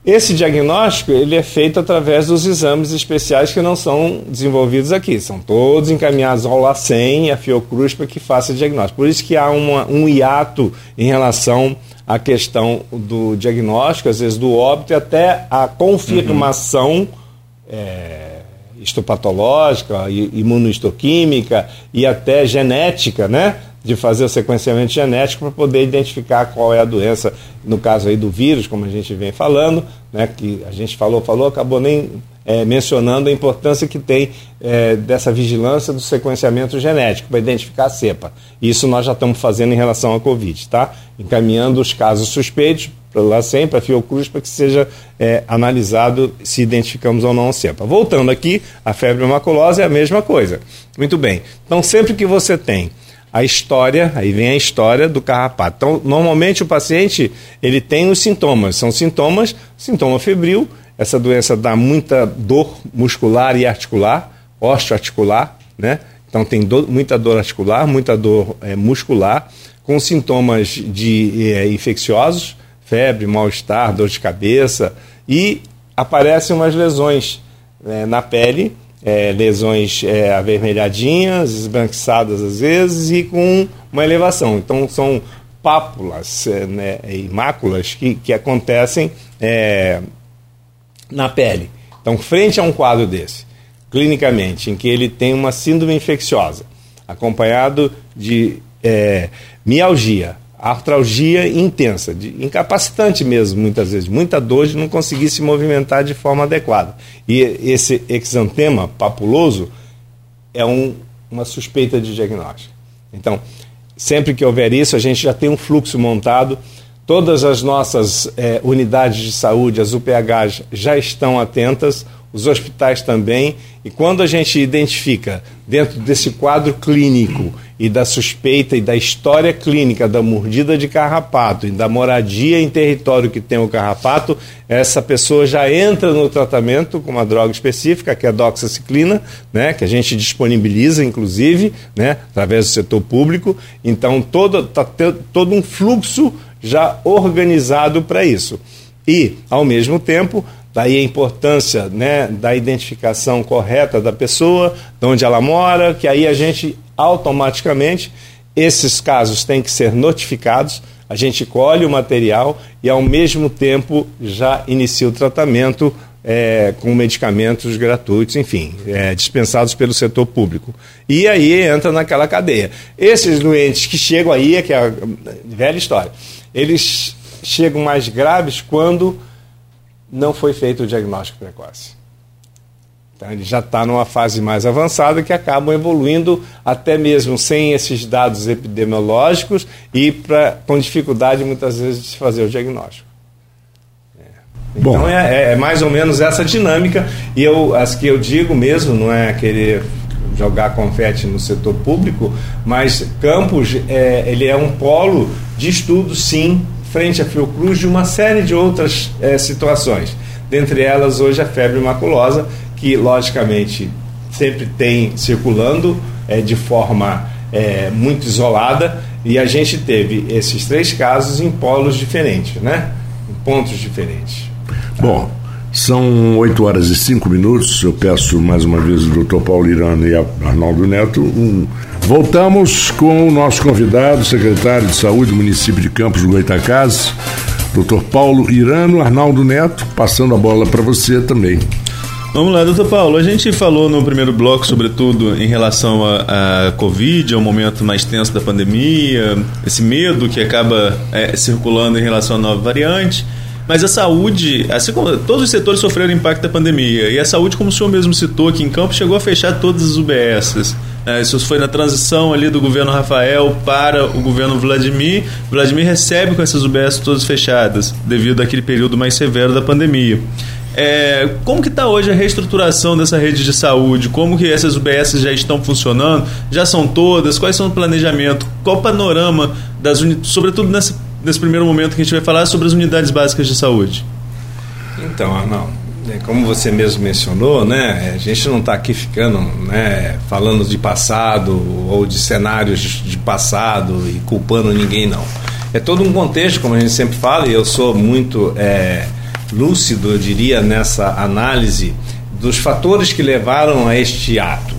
esse diagnóstico ele é feito através dos exames especiais que não são desenvolvidos aqui, são todos encaminhados ao LACEN e à Fiocruz para que faça diagnóstico. Por isso que há uma, um hiato em relação à questão do diagnóstico, às vezes do óbito, e até a confirmação uhum. é, histopatológica, imunohistoquímica e até genética, né? De fazer o sequenciamento genético para poder identificar qual é a doença, no caso aí do vírus, como a gente vem falando, né, que a gente falou, falou, acabou nem é, mencionando a importância que tem é, dessa vigilância do sequenciamento genético para identificar a cepa. Isso nós já estamos fazendo em relação à Covid, tá? Encaminhando os casos suspeitos para lá sempre a Fiocruz para que seja é, analisado se identificamos ou não a cepa. Voltando aqui, a febre maculosa é a mesma coisa. Muito bem. Então, sempre que você tem a história, aí vem a história do carrapato. Então, normalmente o paciente, ele tem os sintomas, são sintomas, sintoma febril, essa doença dá muita dor muscular e articular, osteoarticular, né? Então tem do, muita dor articular, muita dor é, muscular, com sintomas de é, infecciosos, febre, mal-estar, dor de cabeça e aparecem umas lesões é, na pele é, lesões é, avermelhadinhas, esbranquiçadas às vezes e com uma elevação. Então são pápulas é, né, e máculas que, que acontecem é, na pele. Então, frente a um quadro desse, clinicamente, em que ele tem uma síndrome infecciosa, acompanhado de é, mialgia, artralgia intensa, de, incapacitante mesmo, muitas vezes, muita dor de não conseguir se movimentar de forma adequada. E esse exantema papuloso é um, uma suspeita de diagnóstico. Então, sempre que houver isso, a gente já tem um fluxo montado. Todas as nossas é, unidades de saúde, as UPHs, já estão atentas os hospitais também. E quando a gente identifica, dentro desse quadro clínico e da suspeita e da história clínica da mordida de carrapato e da moradia em território que tem o carrapato, essa pessoa já entra no tratamento com uma droga específica, que é a doxaciclina, né, que a gente disponibiliza, inclusive, né, através do setor público. Então, todo, tá, todo um fluxo já organizado para isso. E, ao mesmo tempo, Daí a importância né, da identificação correta da pessoa, de onde ela mora, que aí a gente automaticamente, esses casos têm que ser notificados, a gente colhe o material e ao mesmo tempo já inicia o tratamento é, com medicamentos gratuitos, enfim, é, dispensados pelo setor público. E aí entra naquela cadeia. Esses doentes que chegam aí, é que é a velha história, eles chegam mais graves quando não foi feito o diagnóstico precoce. Então, ele já está numa fase mais avançada que acabam evoluindo até mesmo sem esses dados epidemiológicos e pra, com dificuldade muitas vezes de se fazer o diagnóstico. É. Então é, é, mais ou menos essa dinâmica e eu, as que eu digo mesmo não é querer jogar confete no setor público, mas Campos é, ele é um polo de estudo sim frente à Fiocruz de uma série de outras é, situações. Dentre elas, hoje, a febre maculosa, que logicamente sempre tem circulando é, de forma é, muito isolada, e a gente teve esses três casos em polos diferentes, né? em pontos diferentes. Bom, são 8 horas e 5 minutos. Eu peço mais uma vez ao doutor Paulo Irano e Arnaldo Neto. Um... Voltamos com o nosso convidado, secretário de Saúde do município de Campos do Goitacazes, doutor Paulo Irano, Arnaldo Neto, passando a bola para você também. Vamos lá, doutor Paulo. A gente falou no primeiro bloco, sobretudo, em relação à Covid, ao momento mais tenso da pandemia, esse medo que acaba é, circulando em relação à nova variante. Mas a saúde, assim como todos os setores sofreram impacto da pandemia, e a saúde, como o senhor mesmo citou aqui em Campos, chegou a fechar todas as UBSs. É, isso foi na transição ali do governo Rafael para o governo Vladimir. Vladimir recebe com essas UBS todas fechadas, devido àquele período mais severo da pandemia. É, como que está hoje a reestruturação dessa rede de saúde? Como que essas UBS já estão funcionando? Já são todas? Quais são o planejamento? Qual o panorama das sobretudo nessa nesse primeiro momento que a gente vai falar sobre as unidades básicas de saúde. Então, Arnaldo, é, como você mesmo mencionou, né, a gente não está aqui ficando né, falando de passado ou de cenários de passado e culpando ninguém, não. É todo um contexto, como a gente sempre fala, e eu sou muito é, lúcido, eu diria, nessa análise dos fatores que levaram a este ato.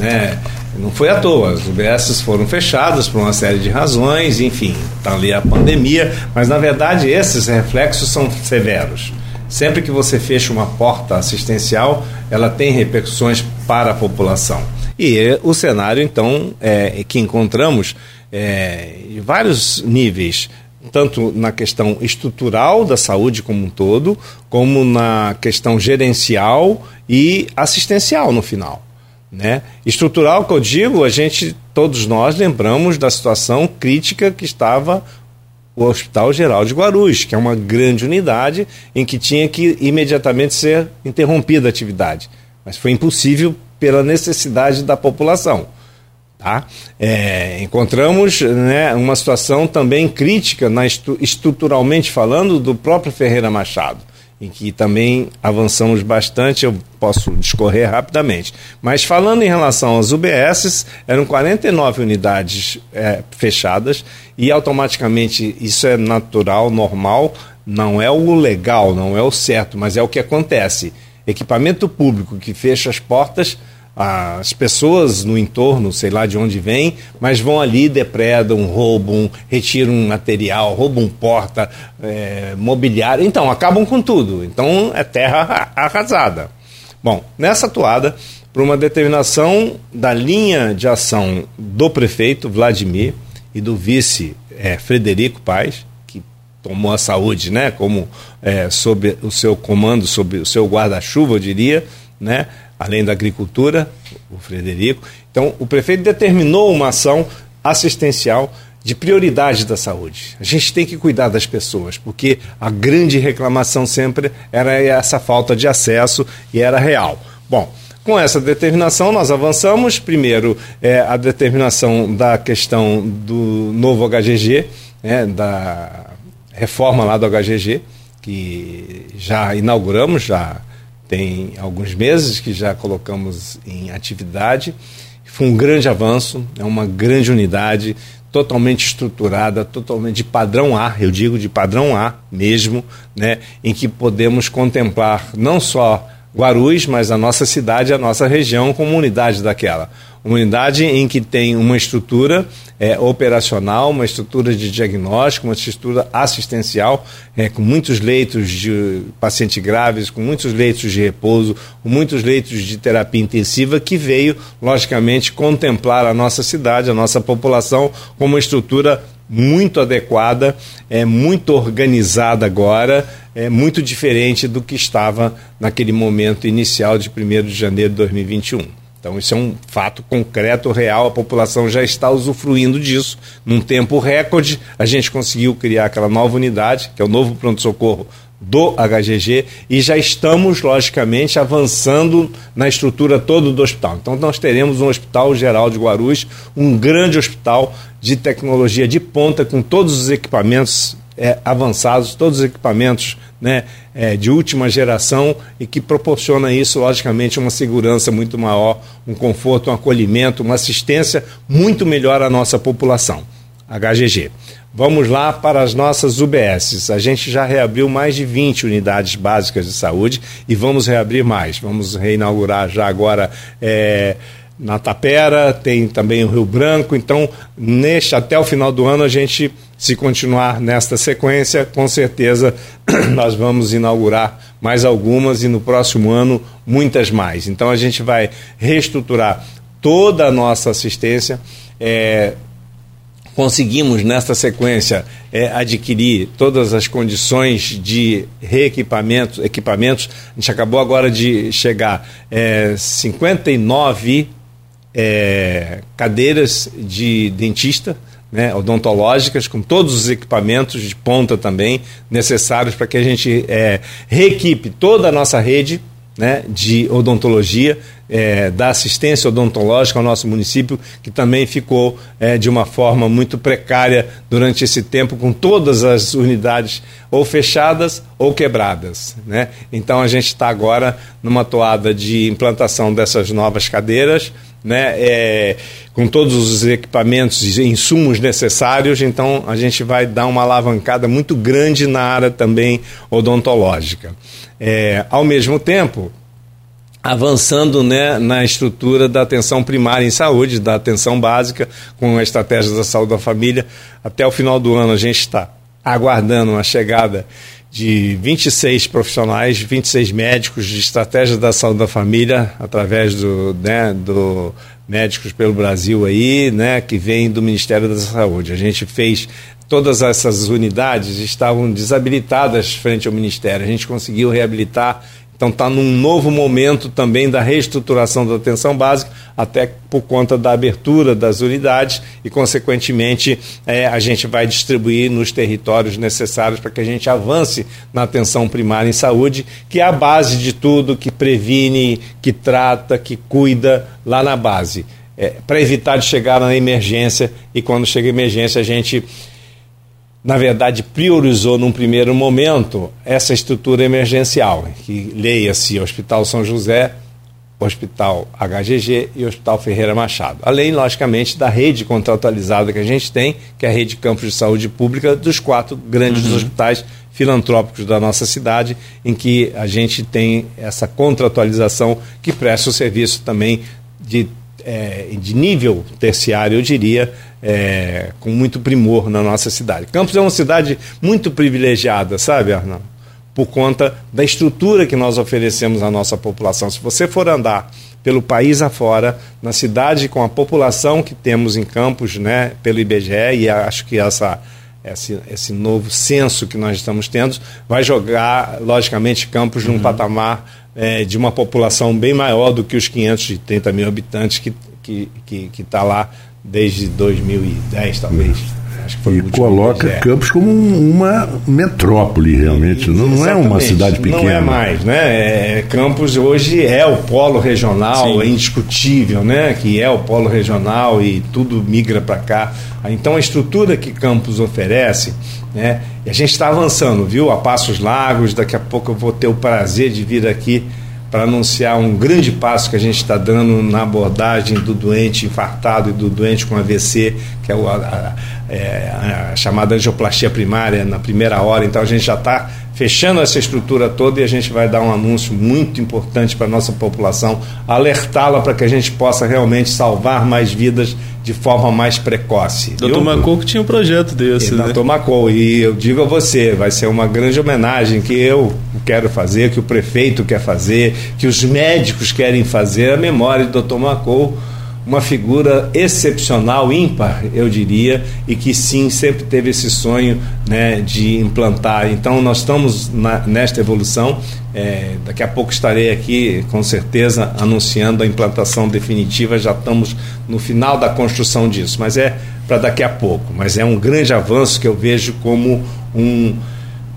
Né? Não foi à toa, as UBSs foram fechadas por uma série de razões, enfim, está ali a pandemia, mas na verdade esses reflexos são severos. Sempre que você fecha uma porta assistencial, ela tem repercussões para a população. E o cenário, então, é, que encontramos é, em vários níveis, tanto na questão estrutural da saúde como um todo, como na questão gerencial e assistencial no final. Né? Estrutural que eu digo, a gente, todos nós lembramos da situação crítica que estava o Hospital Geral de Guarulhos, que é uma grande unidade em que tinha que imediatamente ser interrompida a atividade. Mas foi impossível pela necessidade da população. Tá? É, encontramos né, uma situação também crítica, na estruturalmente falando, do próprio Ferreira Machado em que também avançamos bastante, eu posso discorrer rapidamente. Mas falando em relação às UBSs, eram 49 unidades é, fechadas e automaticamente isso é natural, normal, não é o legal, não é o certo, mas é o que acontece. Equipamento público que fecha as portas, as pessoas no entorno, sei lá de onde vêm, mas vão ali, depredam, roubam, retiram material, roubam porta, é, mobiliário, então acabam com tudo. Então é terra arrasada. Bom, nessa atuada, por uma determinação da linha de ação do prefeito Vladimir e do vice é, Frederico Paes, que tomou a saúde, né, como é, sob o seu comando, sob o seu guarda-chuva, eu diria, né, além da agricultura, o Frederico. Então, o prefeito determinou uma ação assistencial de prioridade da saúde. A gente tem que cuidar das pessoas, porque a grande reclamação sempre era essa falta de acesso e era real. Bom, com essa determinação, nós avançamos. Primeiro, é, a determinação da questão do novo HGG, né, da reforma lá do HGG, que já inauguramos, já tem alguns meses que já colocamos em atividade. Foi um grande avanço, é uma grande unidade, totalmente estruturada, totalmente de padrão A, eu digo de padrão A mesmo, né, em que podemos contemplar não só Guarulhos, mas a nossa cidade, a nossa região como unidade daquela. Uma unidade em que tem uma estrutura é, operacional, uma estrutura de diagnóstico, uma estrutura assistencial, é, com muitos leitos de pacientes graves, com muitos leitos de repouso, com muitos leitos de terapia intensiva, que veio, logicamente, contemplar a nossa cidade, a nossa população, como uma estrutura muito adequada, é muito organizada agora, é muito diferente do que estava naquele momento inicial de 1 de janeiro de 2021. Então, isso é um fato concreto, real, a população já está usufruindo disso. Num tempo recorde, a gente conseguiu criar aquela nova unidade, que é o novo pronto-socorro do HGG e já estamos, logicamente, avançando na estrutura toda do hospital. Então, nós teremos um Hospital Geral de Guarulhos, um grande hospital de tecnologia de ponta, com todos os equipamentos é, avançados, todos os equipamentos né, é, de última geração e que proporciona isso, logicamente, uma segurança muito maior, um conforto, um acolhimento, uma assistência muito melhor à nossa população. HGG. Vamos lá para as nossas UBSs. A gente já reabriu mais de 20 unidades básicas de saúde e vamos reabrir mais. Vamos reinaugurar já agora. É, na Tapera, tem também o Rio Branco. Então, neste até o final do ano, a gente, se continuar nesta sequência, com certeza nós vamos inaugurar mais algumas e no próximo ano muitas mais. Então, a gente vai reestruturar toda a nossa assistência. É, conseguimos, nesta sequência, é, adquirir todas as condições de reequipamentos, equipamentos. A gente acabou agora de chegar é, 59 é, cadeiras de dentista, né, odontológicas, com todos os equipamentos de ponta também necessários para que a gente é, reequipe toda a nossa rede né, de odontologia, é, da assistência odontológica ao nosso município, que também ficou é, de uma forma muito precária durante esse tempo, com todas as unidades ou fechadas ou quebradas. Né? Então a gente está agora numa toada de implantação dessas novas cadeiras né, é, com todos os equipamentos e insumos necessários, então a gente vai dar uma alavancada muito grande na área também odontológica. É, ao mesmo tempo, avançando né, na estrutura da atenção primária em saúde, da atenção básica, com a estratégia da saúde da família. Até o final do ano a gente está aguardando a chegada de 26 profissionais, 26 médicos de estratégia da saúde da família, através do, né, do Médicos pelo Brasil aí, né, que vem do Ministério da Saúde. A gente fez todas essas unidades estavam desabilitadas frente ao Ministério. A gente conseguiu reabilitar então está num novo momento também da reestruturação da atenção básica, até por conta da abertura das unidades e, consequentemente, é, a gente vai distribuir nos territórios necessários para que a gente avance na atenção primária em saúde, que é a base de tudo, que previne, que trata, que cuida lá na base. É, para evitar de chegar na emergência e quando chega a emergência a gente na verdade, priorizou num primeiro momento essa estrutura emergencial, que leia-se Hospital São José, Hospital HGG e Hospital Ferreira Machado. Além, logicamente, da rede contratualizada que a gente tem, que é a rede Campos de Saúde Pública, dos quatro grandes uhum. hospitais filantrópicos da nossa cidade, em que a gente tem essa contratualização que presta o serviço também de, é, de nível terciário, eu diria, é, com muito primor na nossa cidade. Campos é uma cidade muito privilegiada, sabe, Arnaldo? Por conta da estrutura que nós oferecemos à nossa população. Se você for andar pelo país afora, na cidade com a população que temos em Campos, né, pelo IBGE, e acho que essa esse, esse novo censo que nós estamos tendo vai jogar, logicamente, Campos uhum. num patamar é, de uma população bem maior do que os 530 mil habitantes que está que, que, que tá lá desde 2010, talvez. e coloca é. Campos como uma metrópole, realmente. Não, não é uma cidade pequena. Não é mais, né? É, Campos hoje é o polo regional, Sim. é indiscutível, né? Que é o polo regional e tudo migra para cá. Então a estrutura que Campos oferece, né? E a gente está avançando, viu? A Passos Lagos, daqui a pouco eu vou ter o prazer de vir aqui para anunciar um grande passo que a gente está dando na abordagem do doente infartado e do doente com AVC, que é a, a, é, a chamada angioplastia primária na primeira hora. Então a gente já está fechando essa estrutura toda e a gente vai dar um anúncio muito importante para a nossa população, alertá-la para que a gente possa realmente salvar mais vidas de forma mais precoce. Doutor Macou que tinha um projeto desse. Né? Doutor Macou, e eu digo a você, vai ser uma grande homenagem que eu quero fazer, que o prefeito quer fazer, que os médicos querem fazer, a memória do Doutor Macou uma figura excepcional, ímpar, eu diria, e que sim sempre teve esse sonho né, de implantar. Então, nós estamos na, nesta evolução. É, daqui a pouco estarei aqui, com certeza, anunciando a implantação definitiva. Já estamos no final da construção disso, mas é para daqui a pouco. Mas é um grande avanço que eu vejo como um.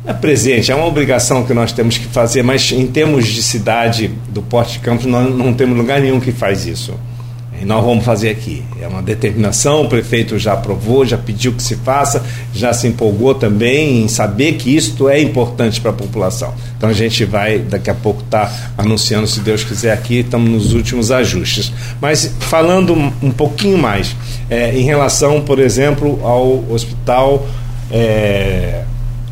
É presente, é uma obrigação que nós temos que fazer, mas em termos de cidade do Porto de Campos, nós não temos lugar nenhum que faz isso. E nós vamos fazer aqui. É uma determinação, o prefeito já aprovou, já pediu que se faça, já se empolgou também em saber que isto é importante para a população. Então a gente vai daqui a pouco estar tá anunciando, se Deus quiser, aqui, estamos nos últimos ajustes. Mas falando um pouquinho mais, é, em relação, por exemplo, ao hospital é,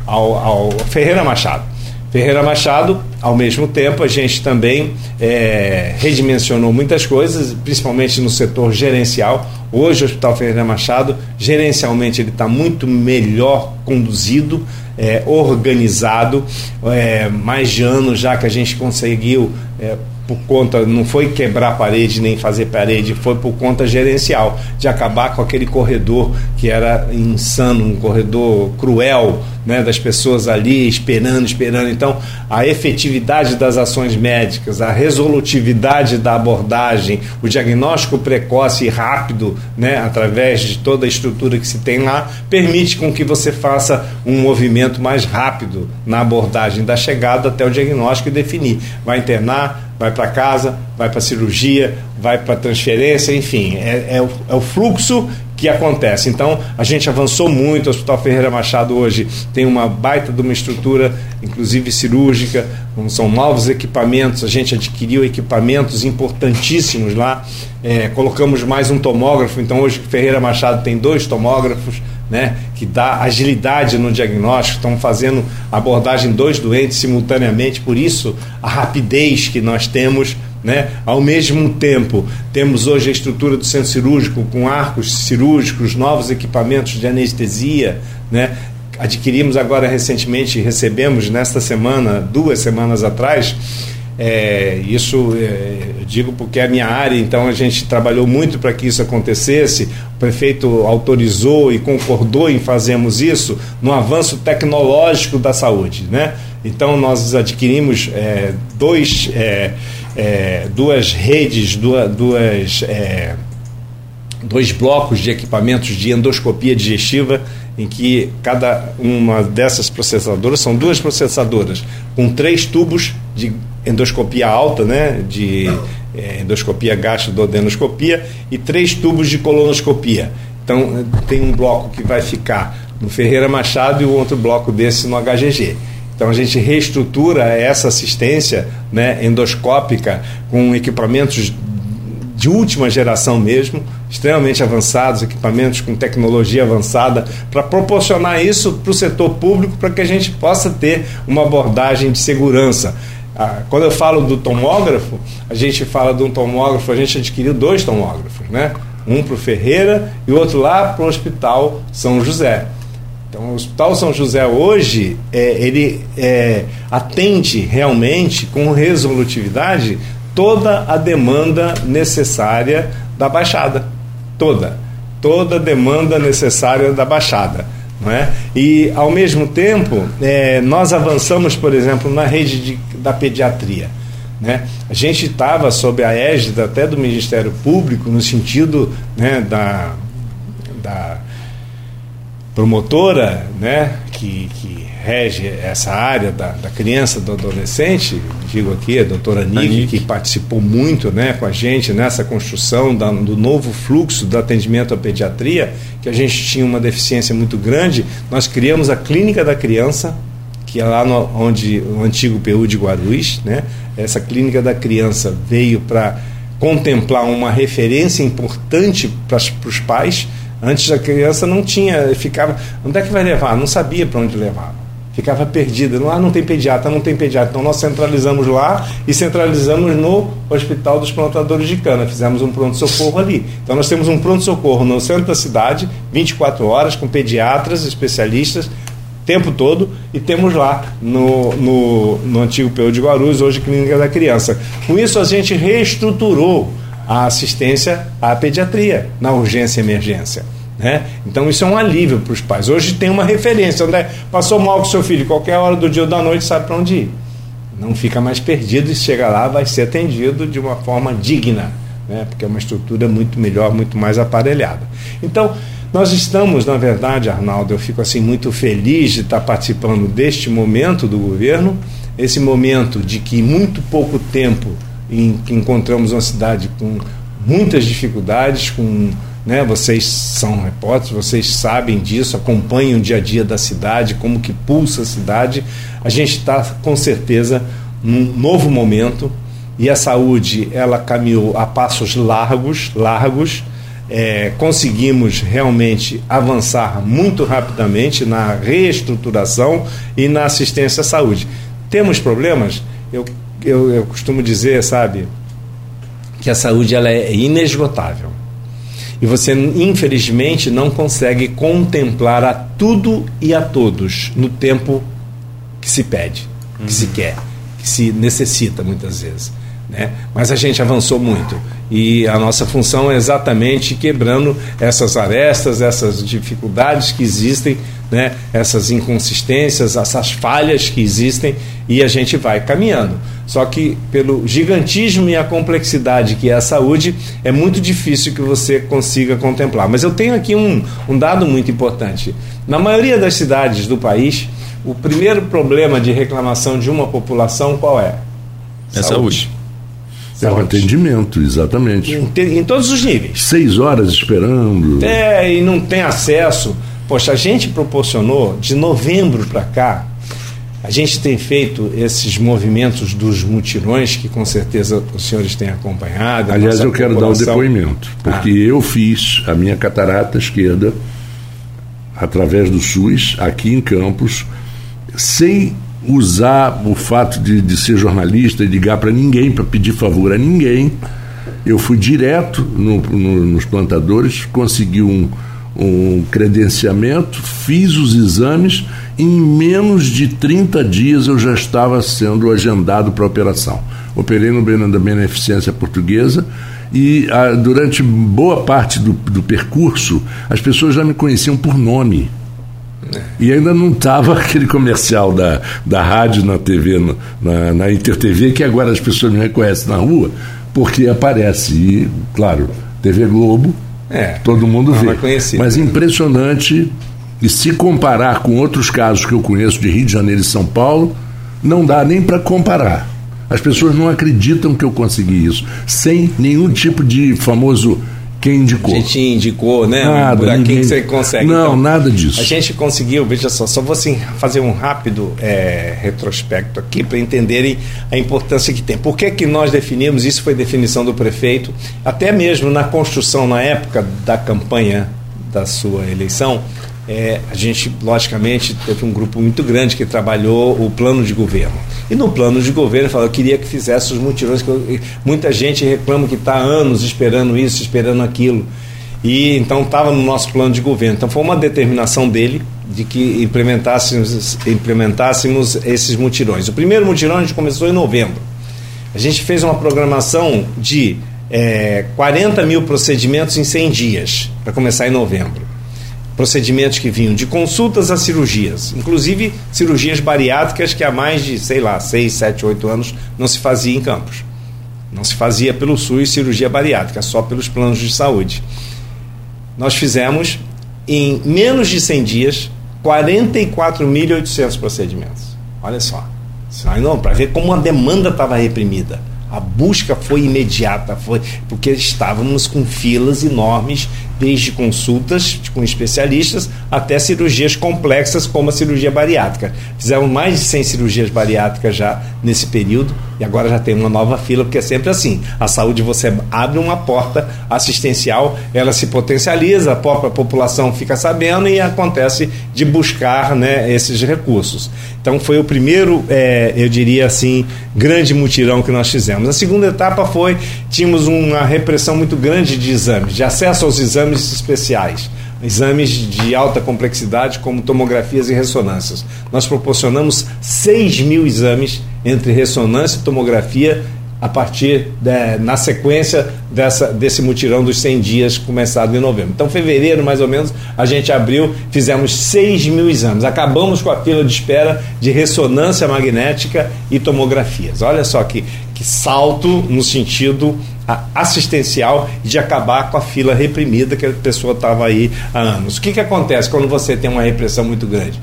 ao, ao Ferreira Machado. Ferreira Machado, ao mesmo tempo, a gente também é, redimensionou muitas coisas, principalmente no setor gerencial. Hoje, o Hospital Ferreira Machado, gerencialmente, ele está muito melhor conduzido, é, organizado. É, mais de anos já que a gente conseguiu é, por conta, não foi quebrar parede nem fazer parede, foi por conta gerencial, de acabar com aquele corredor que era insano, um corredor cruel, né, das pessoas ali esperando, esperando. Então, a efetividade das ações médicas, a resolutividade da abordagem, o diagnóstico precoce e rápido, né, através de toda a estrutura que se tem lá, permite com que você faça um movimento mais rápido na abordagem da chegada até o diagnóstico e definir. Vai internar, vai para casa, vai para cirurgia, vai para transferência, enfim, é, é, o, é o fluxo que acontece. Então, a gente avançou muito. O Hospital Ferreira Machado hoje tem uma baita de uma estrutura, inclusive cirúrgica, são novos equipamentos. A gente adquiriu equipamentos importantíssimos lá. É, colocamos mais um tomógrafo. Então, hoje, Ferreira Machado tem dois tomógrafos. Né, que dá agilidade no diagnóstico, estão fazendo abordagem dois doentes simultaneamente, por isso a rapidez que nós temos né? Ao mesmo tempo, temos hoje a estrutura do centro cirúrgico com arcos cirúrgicos, novos equipamentos de anestesia, né? Adquirimos agora recentemente, recebemos nesta semana, duas semanas atrás, é, isso é, eu digo porque é a minha área, então a gente trabalhou muito para que isso acontecesse. O prefeito autorizou e concordou em fazermos isso no avanço tecnológico da saúde. Né? Então nós adquirimos é, dois é, é, duas redes, duas, duas é, dois blocos de equipamentos de endoscopia digestiva, em que cada uma dessas processadoras são duas processadoras com três tubos de endoscopia alta, né, de é, endoscopia gastrodenoscopia e três tubos de colonoscopia. Então tem um bloco que vai ficar no Ferreira Machado e o outro bloco desse no HGG. Então a gente reestrutura essa assistência né, endoscópica com equipamentos de última geração mesmo, extremamente avançados, equipamentos com tecnologia avançada, para proporcionar isso para o setor público, para que a gente possa ter uma abordagem de segurança. Ah, quando eu falo do tomógrafo, a gente fala de um tomógrafo, a gente adquiriu dois tomógrafos, né? Um para o Ferreira e o outro lá para o Hospital São José. Então, o Hospital São José hoje, é, ele é, atende realmente com resolutividade toda a demanda necessária da Baixada. Toda. Toda a demanda necessária da Baixada. É? E, ao mesmo tempo, é, nós avançamos, por exemplo, na rede de, da pediatria. Né? A gente estava sob a égide até do Ministério Público, no sentido né, da, da promotora né, que, que rege essa área da, da criança, do adolescente, digo aqui, a doutora Nick, que participou muito né, com a gente nessa construção da, do novo fluxo do atendimento à pediatria, que a gente tinha uma deficiência muito grande, nós criamos a Clínica da Criança, que é lá no, onde o antigo PU de Guarulhos, né? Essa clínica da criança veio para contemplar uma referência importante para os pais. Antes a criança não tinha, ficava, onde é que vai levar? Não sabia para onde levar ficava perdida. Lá não tem pediatra, não tem pediatra. Então nós centralizamos lá e centralizamos no Hospital dos Plantadores de Cana. Fizemos um pronto-socorro ali. Então nós temos um pronto-socorro no centro da cidade, 24 horas, com pediatras, especialistas, tempo todo, e temos lá no, no, no antigo PU de Guarulhos, hoje Clínica da Criança. Com isso a gente reestruturou a assistência à pediatria na urgência e emergência. Né? Então isso é um alívio para os pais. Hoje tem uma referência, André, passou mal com seu filho, qualquer hora do dia ou da noite sabe para onde ir. Não fica mais perdido e chega lá vai ser atendido de uma forma digna, né? porque é uma estrutura muito melhor, muito mais aparelhada. Então, nós estamos, na verdade, Arnaldo, eu fico assim muito feliz de estar participando deste momento do governo, esse momento de que muito pouco tempo em que encontramos uma cidade com muitas dificuldades, com né? Vocês são repórteres, vocês sabem disso, acompanham o dia a dia da cidade, como que pulsa a cidade. A gente está com certeza num novo momento e a saúde ela caminhou a passos largos, largos. É, conseguimos realmente avançar muito rapidamente na reestruturação e na assistência à saúde. Temos problemas? Eu, eu, eu costumo dizer, sabe, que a saúde ela é inesgotável e você, infelizmente, não consegue contemplar a tudo e a todos no tempo que se pede, que uhum. se quer, que se necessita muitas vezes. Né? Mas a gente avançou muito e a nossa função é exatamente quebrando essas arestas, essas dificuldades que existem, né? essas inconsistências, essas falhas que existem e a gente vai caminhando. Só que pelo gigantismo e a complexidade que é a saúde, é muito difícil que você consiga contemplar. Mas eu tenho aqui um, um dado muito importante. Na maioria das cidades do país, o primeiro problema de reclamação de uma população qual é? É saúde. saúde. É o atendimento, exatamente. Em, em, todos os níveis. Seis horas esperando. É, e não tem acesso. Poxa, a gente proporcionou de novembro para cá, a gente tem feito esses movimentos dos mutirões, que com certeza os senhores têm acompanhado. Aliás, eu quero dar o um depoimento, porque ah. eu fiz a minha catarata esquerda através do SUS, aqui em Campos, sem usar o fato de, de ser jornalista e ligar para ninguém, para pedir favor a ninguém. Eu fui direto no, no, nos plantadores, consegui um, um credenciamento, fiz os exames, em menos de 30 dias eu já estava sendo agendado para a operação. Operei no Beneficência Portuguesa e ah, durante boa parte do, do percurso as pessoas já me conheciam por nome. E ainda não estava aquele comercial da, da rádio na TV, na, na InterTV, que agora as pessoas me reconhecem na rua, porque aparece. E, claro, TV Globo, é, todo mundo vê. Mas impressionante, e se comparar com outros casos que eu conheço de Rio de Janeiro e São Paulo, não dá nem para comparar. As pessoas não acreditam que eu consegui isso, sem nenhum tipo de famoso quem indicou? A gente indicou, né? Nada, aqui que você consegue. Não, então, nada disso. A gente conseguiu, veja só, só vou assim, fazer um rápido é, retrospecto aqui para entenderem a importância que tem. Por que, que nós definimos, isso foi definição do prefeito, até mesmo na construção, na época da campanha da sua eleição, é, a gente, logicamente, teve um grupo muito grande que trabalhou o plano de governo. E no plano de governo, falou, eu queria que fizesse os mutirões, que eu, muita gente reclama que está anos esperando isso, esperando aquilo. E então estava no nosso plano de governo. Então foi uma determinação dele de que implementássemos, implementássemos esses mutirões. O primeiro mutirão a gente começou em novembro. A gente fez uma programação de é, 40 mil procedimentos em 100 dias, para começar em novembro. Procedimentos que vinham de consultas a cirurgias, inclusive cirurgias bariátricas que há mais de, sei lá, 6, 7, 8 anos não se fazia em Campos. Não se fazia pelo SUS cirurgia bariátrica, só pelos planos de saúde. Nós fizemos, em menos de 100 dias, 44.800 procedimentos. Olha só. Para ver como a demanda estava reprimida. A busca foi imediata, foi porque estávamos com filas enormes, desde consultas com especialistas até cirurgias complexas como a cirurgia bariátrica. Fizemos mais de 100 cirurgias bariátricas já nesse período e agora já tem uma nova fila, porque é sempre assim. A saúde você abre uma porta assistencial, ela se potencializa, a própria população fica sabendo e acontece de buscar né, esses recursos. Então foi o primeiro, é, eu diria assim, grande mutirão que nós fizemos. A segunda etapa foi, tínhamos uma repressão muito grande de exames, de acesso aos exames especiais exames de alta complexidade, como tomografias e ressonâncias. Nós proporcionamos 6 mil exames entre ressonância e tomografia a partir de, na sequência dessa, desse mutirão dos 100 dias começado em novembro. Então, fevereiro, mais ou menos, a gente abriu, fizemos 6 mil exames. Acabamos com a fila de espera de ressonância magnética e tomografias. Olha só que, que salto no sentido assistencial e de acabar com a fila reprimida que a pessoa estava aí há anos. O que, que acontece quando você tem uma repressão muito grande?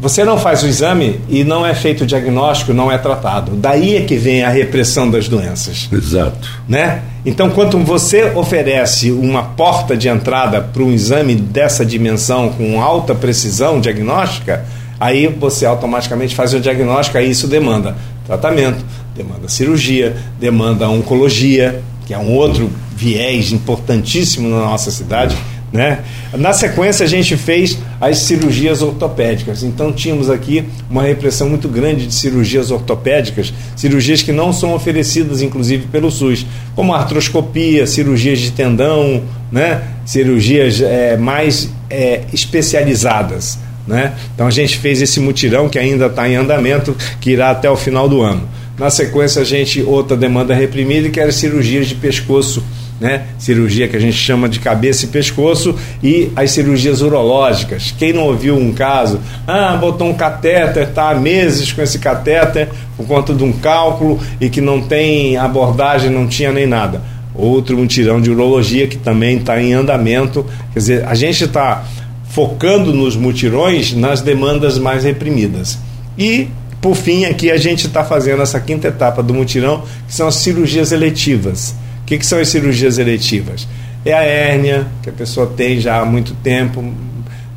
Você não faz o exame e não é feito o diagnóstico, não é tratado. Daí é que vem a repressão das doenças. Exato. Né? Então, quando você oferece uma porta de entrada para um exame dessa dimensão com alta precisão diagnóstica, aí você automaticamente faz o diagnóstico, aí isso demanda tratamento, demanda cirurgia, demanda oncologia, que é um outro viés importantíssimo na nossa cidade né? Na sequência, a gente fez as cirurgias ortopédicas. Então, tínhamos aqui uma repressão muito grande de cirurgias ortopédicas, cirurgias que não são oferecidas, inclusive, pelo SUS, como artroscopia, cirurgias de tendão, né? cirurgias é, mais é, especializadas. Né? Então, a gente fez esse mutirão que ainda está em andamento, que irá até o final do ano. Na sequência, a gente, outra demanda reprimida, que era cirurgias de pescoço né? cirurgia que a gente chama de cabeça e pescoço, e as cirurgias urológicas. Quem não ouviu um caso, ah, botou um catéter, está há meses com esse catéter por conta de um cálculo e que não tem abordagem, não tinha nem nada. Outro um tirão de urologia que também está em andamento. Quer dizer, a gente está focando nos mutirões nas demandas mais reprimidas. E por fim, aqui a gente está fazendo essa quinta etapa do mutirão, que são as cirurgias eletivas. O que, que são as cirurgias eletivas? É a hérnia, que a pessoa tem já há muito tempo,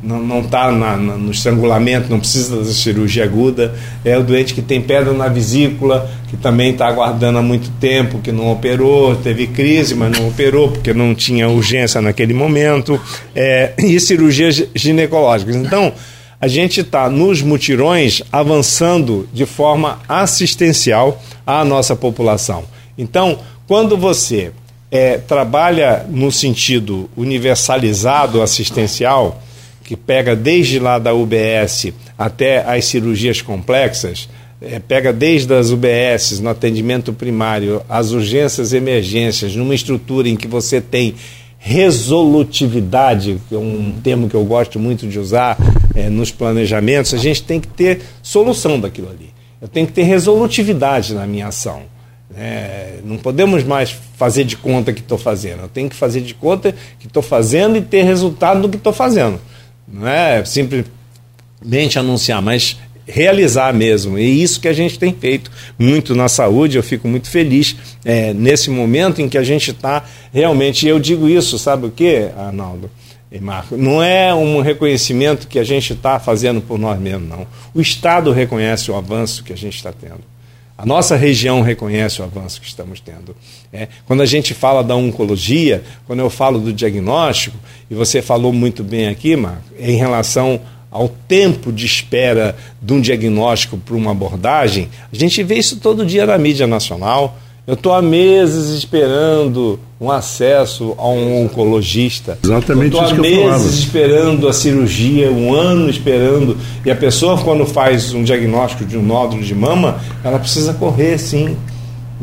não está no estrangulamento, não precisa da cirurgia aguda. É o doente que tem pedra na vesícula, que também está aguardando há muito tempo, que não operou, teve crise, mas não operou porque não tinha urgência naquele momento. É, e cirurgias ginecológicas. Então, a gente está nos mutirões avançando de forma assistencial à nossa população. Então, quando você é, trabalha no sentido universalizado assistencial, que pega desde lá da UBS até as cirurgias complexas, é, pega desde as UBS no atendimento primário, as urgências emergências, numa estrutura em que você tem resolutividade, que é um termo que eu gosto muito de usar é, nos planejamentos, a gente tem que ter solução daquilo ali. Eu tenho que ter resolutividade na minha ação. É, não podemos mais fazer de conta que estou fazendo. Eu tenho que fazer de conta que estou fazendo e ter resultado do que estou fazendo. Não é simplesmente anunciar, mas realizar mesmo. E isso que a gente tem feito muito na saúde. Eu fico muito feliz é, nesse momento em que a gente está realmente. Eu digo isso, sabe o que, Arnaldo? E Marco, não é um reconhecimento que a gente está fazendo por nós mesmos, não. O Estado reconhece o avanço que a gente está tendo. A nossa região reconhece o avanço que estamos tendo. É, quando a gente fala da oncologia, quando eu falo do diagnóstico, e você falou muito bem aqui, Marco, em relação ao tempo de espera de um diagnóstico para uma abordagem, a gente vê isso todo dia na mídia nacional. Eu estou há meses esperando um acesso a um oncologista. Exatamente eu isso que eu há meses esperando a cirurgia, um ano esperando. E a pessoa, quando faz um diagnóstico de um nódulo de mama, ela precisa correr, sim.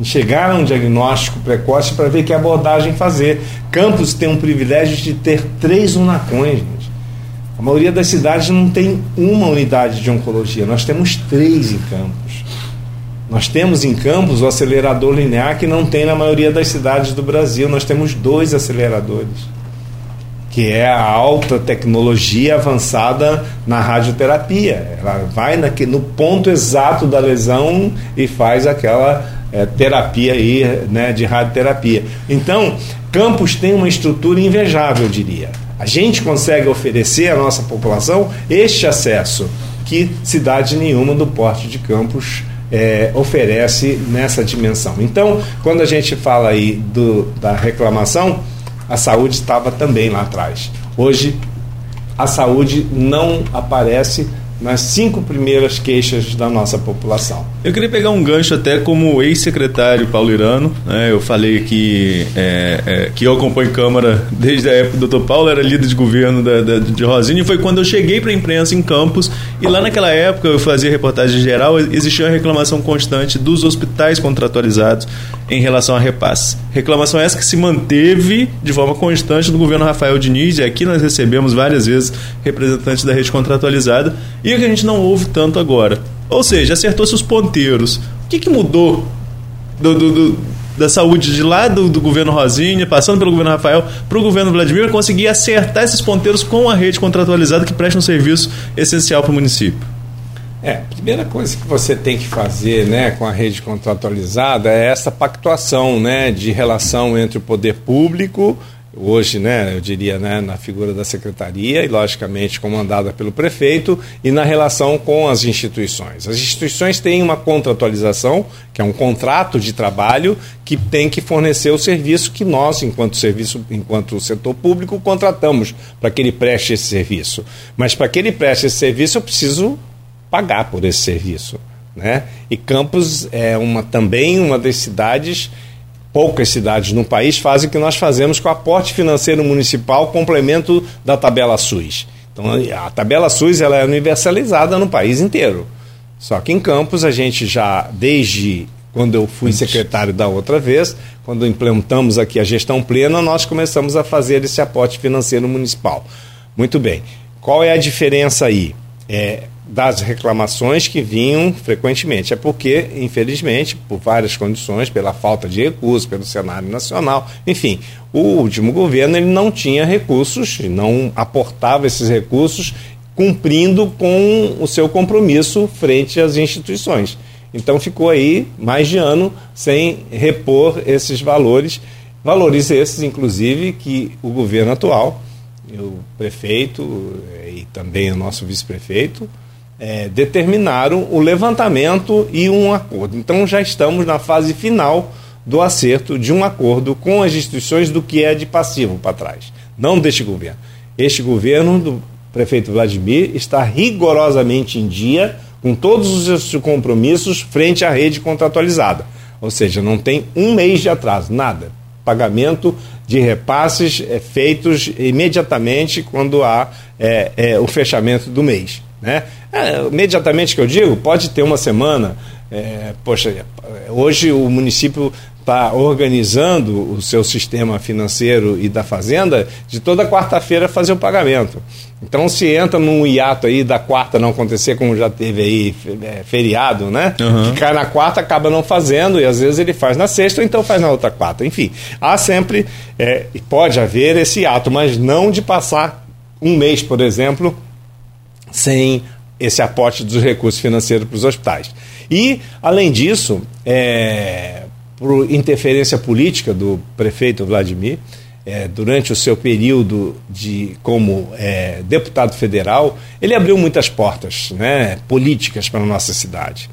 Chegar a um diagnóstico precoce para ver que abordagem fazer. Campos tem um privilégio de ter três unacões, gente. A maioria das cidades não tem uma unidade de oncologia, nós temos três em Campos. Nós temos em Campos o acelerador linear que não tem na maioria das cidades do Brasil. Nós temos dois aceleradores, que é a alta tecnologia avançada na radioterapia. Ela vai no ponto exato da lesão e faz aquela é, terapia aí, né, de radioterapia. Então, Campos tem uma estrutura invejável, eu diria. A gente consegue oferecer à nossa população este acesso que cidade nenhuma do porte de Campos é, oferece nessa dimensão. Então, quando a gente fala aí do, da reclamação, a saúde estava também lá atrás. Hoje, a saúde não aparece nas cinco primeiras queixas da nossa população. Eu queria pegar um gancho até como ex-secretário paulirano. Né? Eu falei que, é, é, que eu acompanho Câmara desde a época do Dr. Paulo, era líder de governo da, da, de Rosinha, e foi quando eu cheguei para a imprensa em Campos, e lá naquela época eu fazia reportagem geral, existia uma reclamação constante dos hospitais contratualizados em relação a repasse. Reclamação essa que se manteve de forma constante no governo Rafael Diniz, e aqui nós recebemos várias vezes representantes da rede contratualizada, e o que a gente não ouve tanto agora ou seja, acertou seus ponteiros. O que, que mudou do, do, do, da saúde de lá do, do, governo Rosinha, passando pelo governo Rafael, para o governo Vladimir, conseguir acertar esses ponteiros com a rede contratualizada que presta um serviço essencial para o município? É, a primeira coisa que você tem que fazer né, com a rede contratualizada é essa pactuação né, de relação entre o poder público hoje, né, eu diria, né, na figura da secretaria e, logicamente, comandada pelo prefeito, e na relação com as instituições. As instituições têm uma contratualização, que é um contrato de trabalho, que tem que fornecer o serviço que nós, enquanto serviço, enquanto setor público, contratamos para que ele preste esse serviço. Mas para que ele preste esse serviço, eu preciso pagar por esse serviço. Né? E Campos é uma, também uma das cidades poucas cidades no país fazem o que nós fazemos com o aporte financeiro municipal, complemento da tabela SUS. Então, a tabela SUS ela é universalizada no país inteiro. Só que em Campos, a gente já, desde quando eu fui secretário da outra vez, quando implementamos aqui a gestão plena, nós começamos a fazer esse aporte financeiro municipal. Muito bem. Qual é a diferença aí? É, das reclamações que vinham frequentemente. É porque, infelizmente, por várias condições, pela falta de recursos, pelo cenário nacional, enfim, o último governo ele não tinha recursos, não aportava esses recursos cumprindo com o seu compromisso frente às instituições. Então ficou aí mais de ano sem repor esses valores, valores esses, inclusive, que o governo atual, o prefeito eh, e também o nosso vice-prefeito, é, determinaram o levantamento e um acordo. Então já estamos na fase final do acerto de um acordo com as instituições do que é de passivo para trás, não deste governo. Este governo do prefeito Vladimir está rigorosamente em dia com todos os seus compromissos frente à rede contratualizada. Ou seja, não tem um mês de atraso, nada. Pagamento de repasses é, feitos imediatamente quando há é, é, o fechamento do mês. Né? É, imediatamente que eu digo, pode ter uma semana. Poxa, hoje o município está organizando o seu sistema financeiro e da fazenda de toda quarta-feira fazer o pagamento. Então, se entra num hiato aí da quarta não acontecer, como já teve aí é, feriado, né? Uhum. Que cai na quarta, acaba não fazendo, e às vezes ele faz na sexta, ou então faz na outra quarta. Enfim, há sempre, é, pode haver esse ato, mas não de passar um mês, por exemplo, sem esse aporte dos recursos financeiros para os hospitais. E, além disso, é, por interferência política do prefeito Vladimir, é, durante o seu período de como é, deputado federal, ele abriu muitas portas né, políticas para a nossa cidade.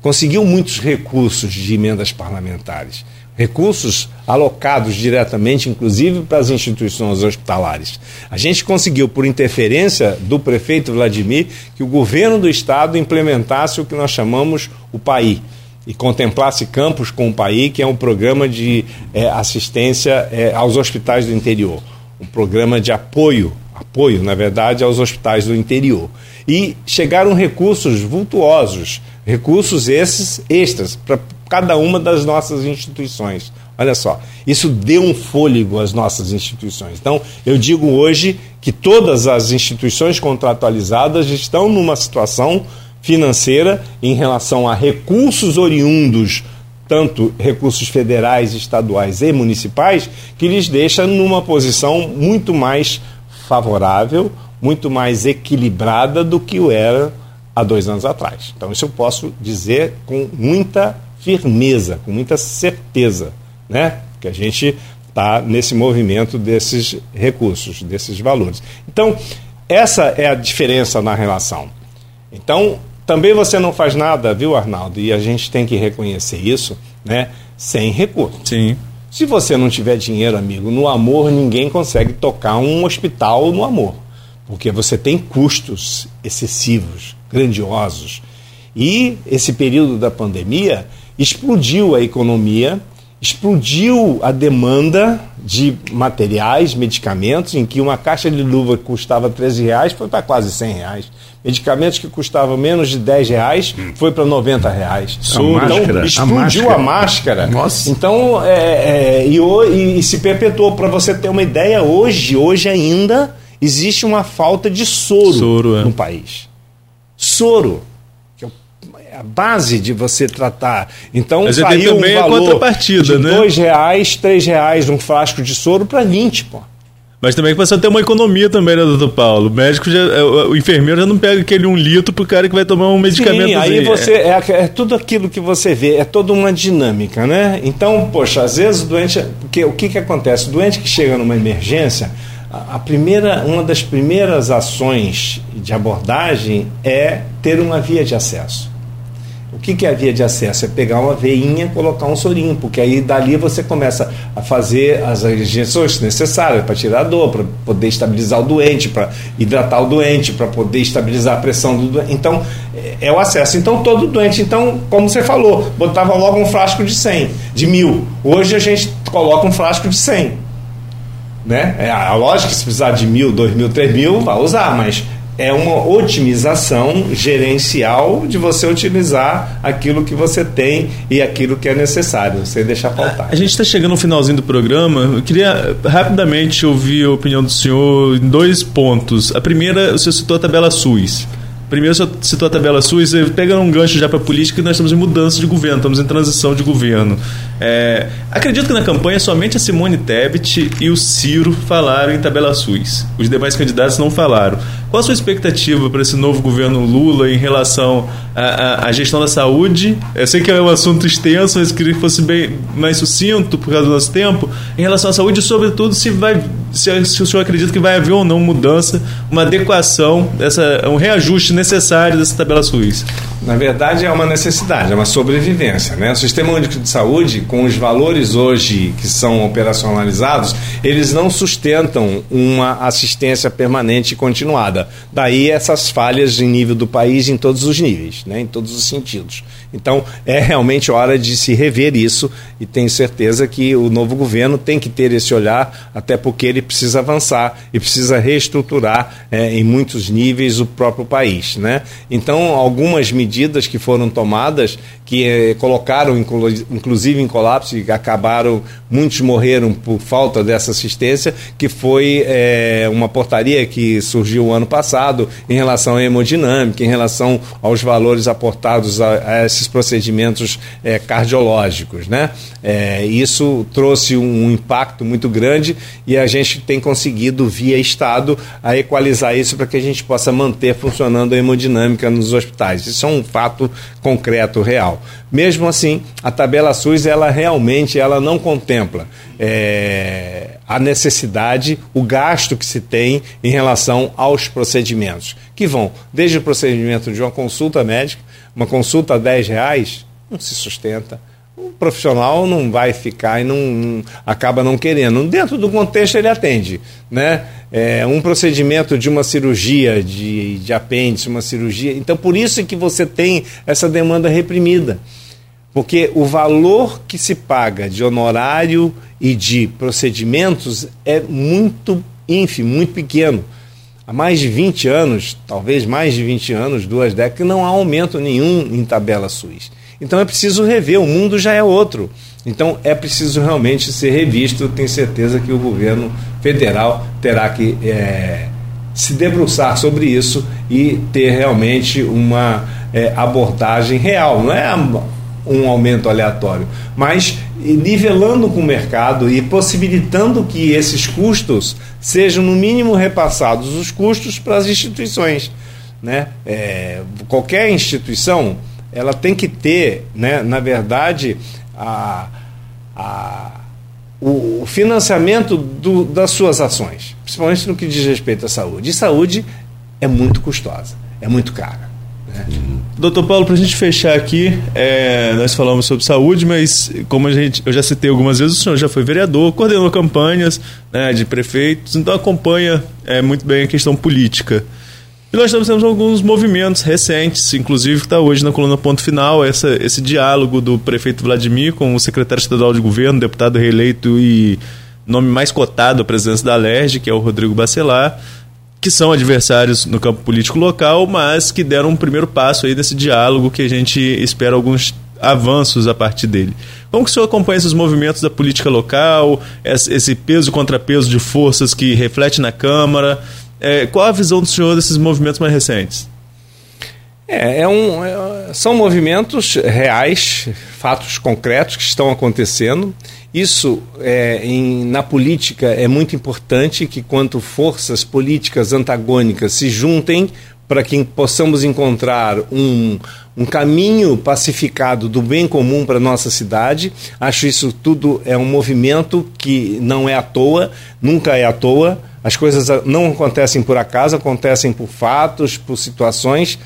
Conseguiu muitos recursos de emendas parlamentares. recursos alocados diretamente, inclusive para as instituições hospitalares. A gente conseguiu, por interferência do prefeito Vladimir, que o governo do estado implementasse o que nós chamamos o PAI e contemplasse campos com o PAI, que é um programa de é, assistência é, aos hospitais do interior, um programa de apoio, apoio, na verdade, aos hospitais do interior. E chegaram recursos vultuosos, recursos esses extras para cada uma das nossas instituições. Olha só, isso deu um fôlego às nossas instituições. Então, eu digo hoje que todas as instituições contratualizadas estão numa situação financeira em relação a recursos oriundos, tanto recursos federais, estaduais e municipais, que lhes deixa numa posição muito mais favorável, muito mais equilibrada do que o era há dois anos atrás. Então, isso eu posso dizer com muita firmeza, com muita certeza, né? Que a gente está nesse movimento desses recursos, desses valores. Então, essa é a diferença na relação. Então, também você não faz nada, viu, Arnaldo? E a gente tem que reconhecer isso, né? Sem recurso. Sim. Se você não tiver dinheiro, amigo, no amor ninguém consegue tocar um hospital no amor, porque você tem custos excessivos, grandiosos. E esse período da pandemia explodiu a economia, explodiu a demanda de materiais, medicamentos, em que uma caixa de luva que custava 13 reais foi para quase 100 reais. Medicamentos que custavam menos de 10 reais foi para 90 reais. então, máscara, explodiu a máscara. A máscara. Nossa. Então, é, é, e, e, e se perpetuou. Para você ter uma ideia, hoje, hoje ainda, existe uma falta de soro, soro é. no país. Soro a base de você tratar. Então Mas saiu também um valor a contrapartida, de né? dois reais, três reais um frasco de soro para 20, pô. Mas também que você tem uma economia também, né, doutor Paulo? O médico já, é, o enfermeiro já não pega aquele um litro pro cara que vai tomar um medicamento. Sim, aí você é, é, tudo aquilo que você vê, é toda uma dinâmica, né? Então, poxa, às vezes o doente, porque o que que acontece? O doente que chega numa emergência, a primeira, uma das primeiras ações de abordagem é ter uma via de acesso. O que, que é a via de acesso? É pegar uma veinha, colocar um sorinho, porque aí dali você começa a fazer as injeções necessárias para tirar a dor, para poder estabilizar o doente, para hidratar o doente, para poder estabilizar a pressão do doente. Então, é, é o acesso. Então, todo doente, então, como você falou, botava logo um frasco de 100, de mil. Hoje a gente coloca um frasco de 100. Né? É a lógica se precisar de mil, dois mil, três mil, vai usar, mas é uma otimização gerencial de você utilizar aquilo que você tem e aquilo que é necessário, sem deixar faltar. A gente está chegando no finalzinho do programa. Eu queria rapidamente ouvir a opinião do senhor em dois pontos. A primeira, o senhor citou a tabela SUS. Primeiro, você citou a tabela SUS, pega um gancho já para a política, nós estamos em mudança de governo, estamos em transição de governo. É, acredito que na campanha somente a Simone Tebet e o Ciro falaram em tabela SUS. Os demais candidatos não falaram. Qual a sua expectativa para esse novo governo Lula em relação à, à, gestão da saúde? Eu sei que é um assunto extenso, mas queria que fosse bem mais sucinto por causa do nosso tempo. Em relação à saúde, e sobretudo, se, vai, se, se o senhor acredita que vai haver ou não mudança, uma adequação, essa, um reajuste necessário dessa tabela SUS. Na verdade, é uma necessidade, é uma sobrevivência. Né? O Sistema Único de Saúde, com os valores hoje que são operacionalizados, eles não sustentam uma assistência permanente e continuada. Daí essas falhas em nível do país em todos os níveis, né, em todos os sentidos. Então é realmente hora de se rever isso e tenho certeza que o novo governo tem que ter esse olhar, até porque ele precisa avançar e precisa reestruturar é, em muitos níveis o próprio país. Né? Então algumas medidas que foram tomadas que é, colocaram inclusive em colapso e acabaram, muitos morreram por falta dessa assistência, que foi é, uma portaria que surgiu ano passado em relação à hemodinâmica, em relação aos valores aportados a, a esses procedimentos é, cardiológicos. Né? Isso trouxe um, um impacto muito grande e a gente tem conseguido, via Estado, a equalizar isso para que a gente possa manter funcionando a hemodinâmica nos hospitais. Isso é um fato concreto, real. Mesmo assim, a tabela SUS, ela realmente ela não contempla é, a necessidade, o gasto que se tem em relação aos procedimentos, que vão desde o procedimento de uma consulta médica, uma consulta a 10 reais, não se sustenta. O profissional não vai ficar e não, não, acaba não querendo. Dentro do contexto ele atende, né? É, um procedimento de uma cirurgia de, de apêndice, uma cirurgia. Então por isso que você tem essa demanda reprimida, porque o valor que se paga de honorário e de procedimentos é muito ínfimo, muito pequeno. Há mais de 20 anos, talvez mais de 20 anos, duas décadas, não há aumento nenhum em tabela SUS. Então é preciso rever, o mundo já é outro. Então é preciso realmente ser revisto. Tenho certeza que o governo federal terá que é, se debruçar sobre isso e ter realmente uma é, abordagem real. Não é um aumento aleatório, mas nivelando com o mercado e possibilitando que esses custos sejam no mínimo repassados os custos para as instituições, né? É, qualquer instituição ela tem que ter, né, na verdade, a, a, o financiamento do, das suas ações, principalmente no que diz respeito à saúde. E saúde é muito custosa, é muito cara. Né? Doutor Paulo, para a gente fechar aqui, é, nós falamos sobre saúde, mas como a gente, eu já citei algumas vezes, o senhor já foi vereador, coordenou campanhas né, de prefeitos, então acompanha é, muito bem a questão política. E nós temos alguns movimentos recentes, inclusive que está hoje na coluna Ponto Final, essa, esse diálogo do prefeito Vladimir com o secretário estadual de governo, deputado reeleito e nome mais cotado à presidência da LERJ, que é o Rodrigo Bacelar, que são adversários no campo político local, mas que deram um primeiro passo aí nesse diálogo que a gente espera alguns avanços a partir dele. Como que o senhor acompanha esses movimentos da política local, esse peso e contrapeso de forças que reflete na Câmara? É, qual a visão do senhor desses movimentos mais recentes? É, é um, é, são movimentos reais, fatos concretos que estão acontecendo. Isso é, em, na política é muito importante que quanto forças políticas antagônicas se juntem para que possamos encontrar um, um caminho pacificado do bem comum para nossa cidade. Acho isso tudo é um movimento que não é à toa, nunca é à toa. As coisas não acontecem por acaso, acontecem por fatos, por situações.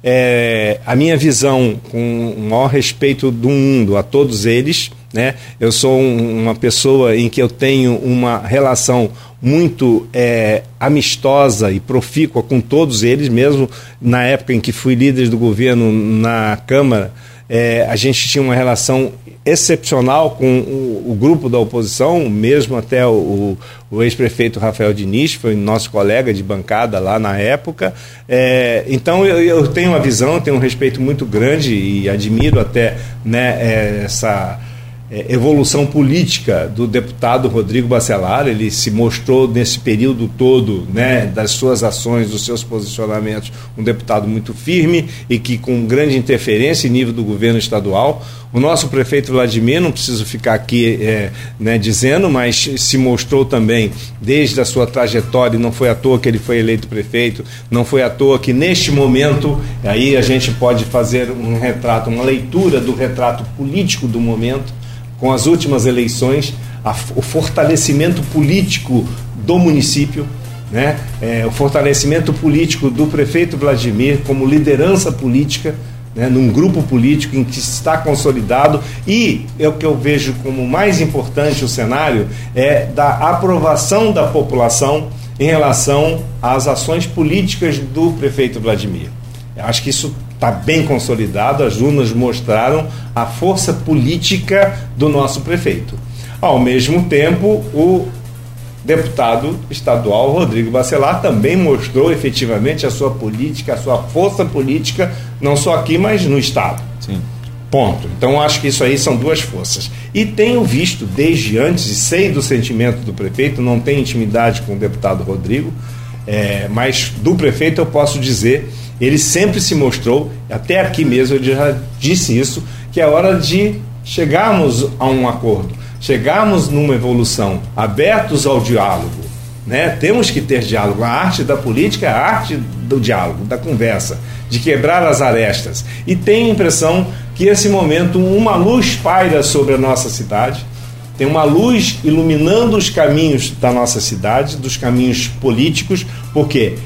É, a minha visão, com o maior respeito do mundo a todos eles, né? eu sou um, uma pessoa em que eu tenho uma relação muito é, amistosa e profícua com todos eles, mesmo na época em que fui líder do governo na Câmara é, a gente tinha uma relação excepcional com o, o grupo da oposição, mesmo até o, o ex-prefeito Rafael Diniz, foi nosso colega de bancada lá na época. É, então eu, eu, tenho uma visão, tenho um respeito muito grande e admiro até né, é, essa é, evolução política do deputado Rodrigo Bacelar. Ele se mostrou nesse período todo, né, das suas ações, dos seus posicionamentos, um deputado muito firme e que com grande interferência em nível do governo estadual. O nosso prefeito Vladimir, não preciso ficar aqui é, né, dizendo, mas se mostrou também desde a sua trajetória, não foi à toa que ele foi eleito prefeito, não foi à toa que neste momento, aí a gente pode fazer um retrato, uma leitura do retrato político do momento com as últimas eleições, a, o fortalecimento político do município, né? É, o fortalecimento político do prefeito Vladimir como liderança política, né? num grupo político em que está consolidado e é o que eu vejo como mais importante o cenário é da aprovação da população em relação às ações políticas do prefeito Vladimir. Acho que isso está bem consolidado, as urnas mostraram a força política do nosso prefeito. Ao mesmo tempo, o deputado estadual Rodrigo Bacelar também mostrou efetivamente a sua política, a sua força política, não só aqui, mas no Estado. Sim. Ponto. Então acho que isso aí são duas forças. E tenho visto desde antes, e sei do sentimento do prefeito, não tenho intimidade com o deputado Rodrigo, é, mas do prefeito eu posso dizer ele sempre se mostrou, até aqui mesmo eu já disse isso, que é hora de chegarmos a um acordo, chegarmos numa evolução, abertos ao diálogo. Né? Temos que ter diálogo. A arte da política é a arte do diálogo, da conversa, de quebrar as arestas. E tenho a impressão que esse momento uma luz paira sobre a nossa cidade, tem uma luz iluminando os caminhos da nossa cidade, dos caminhos políticos, porque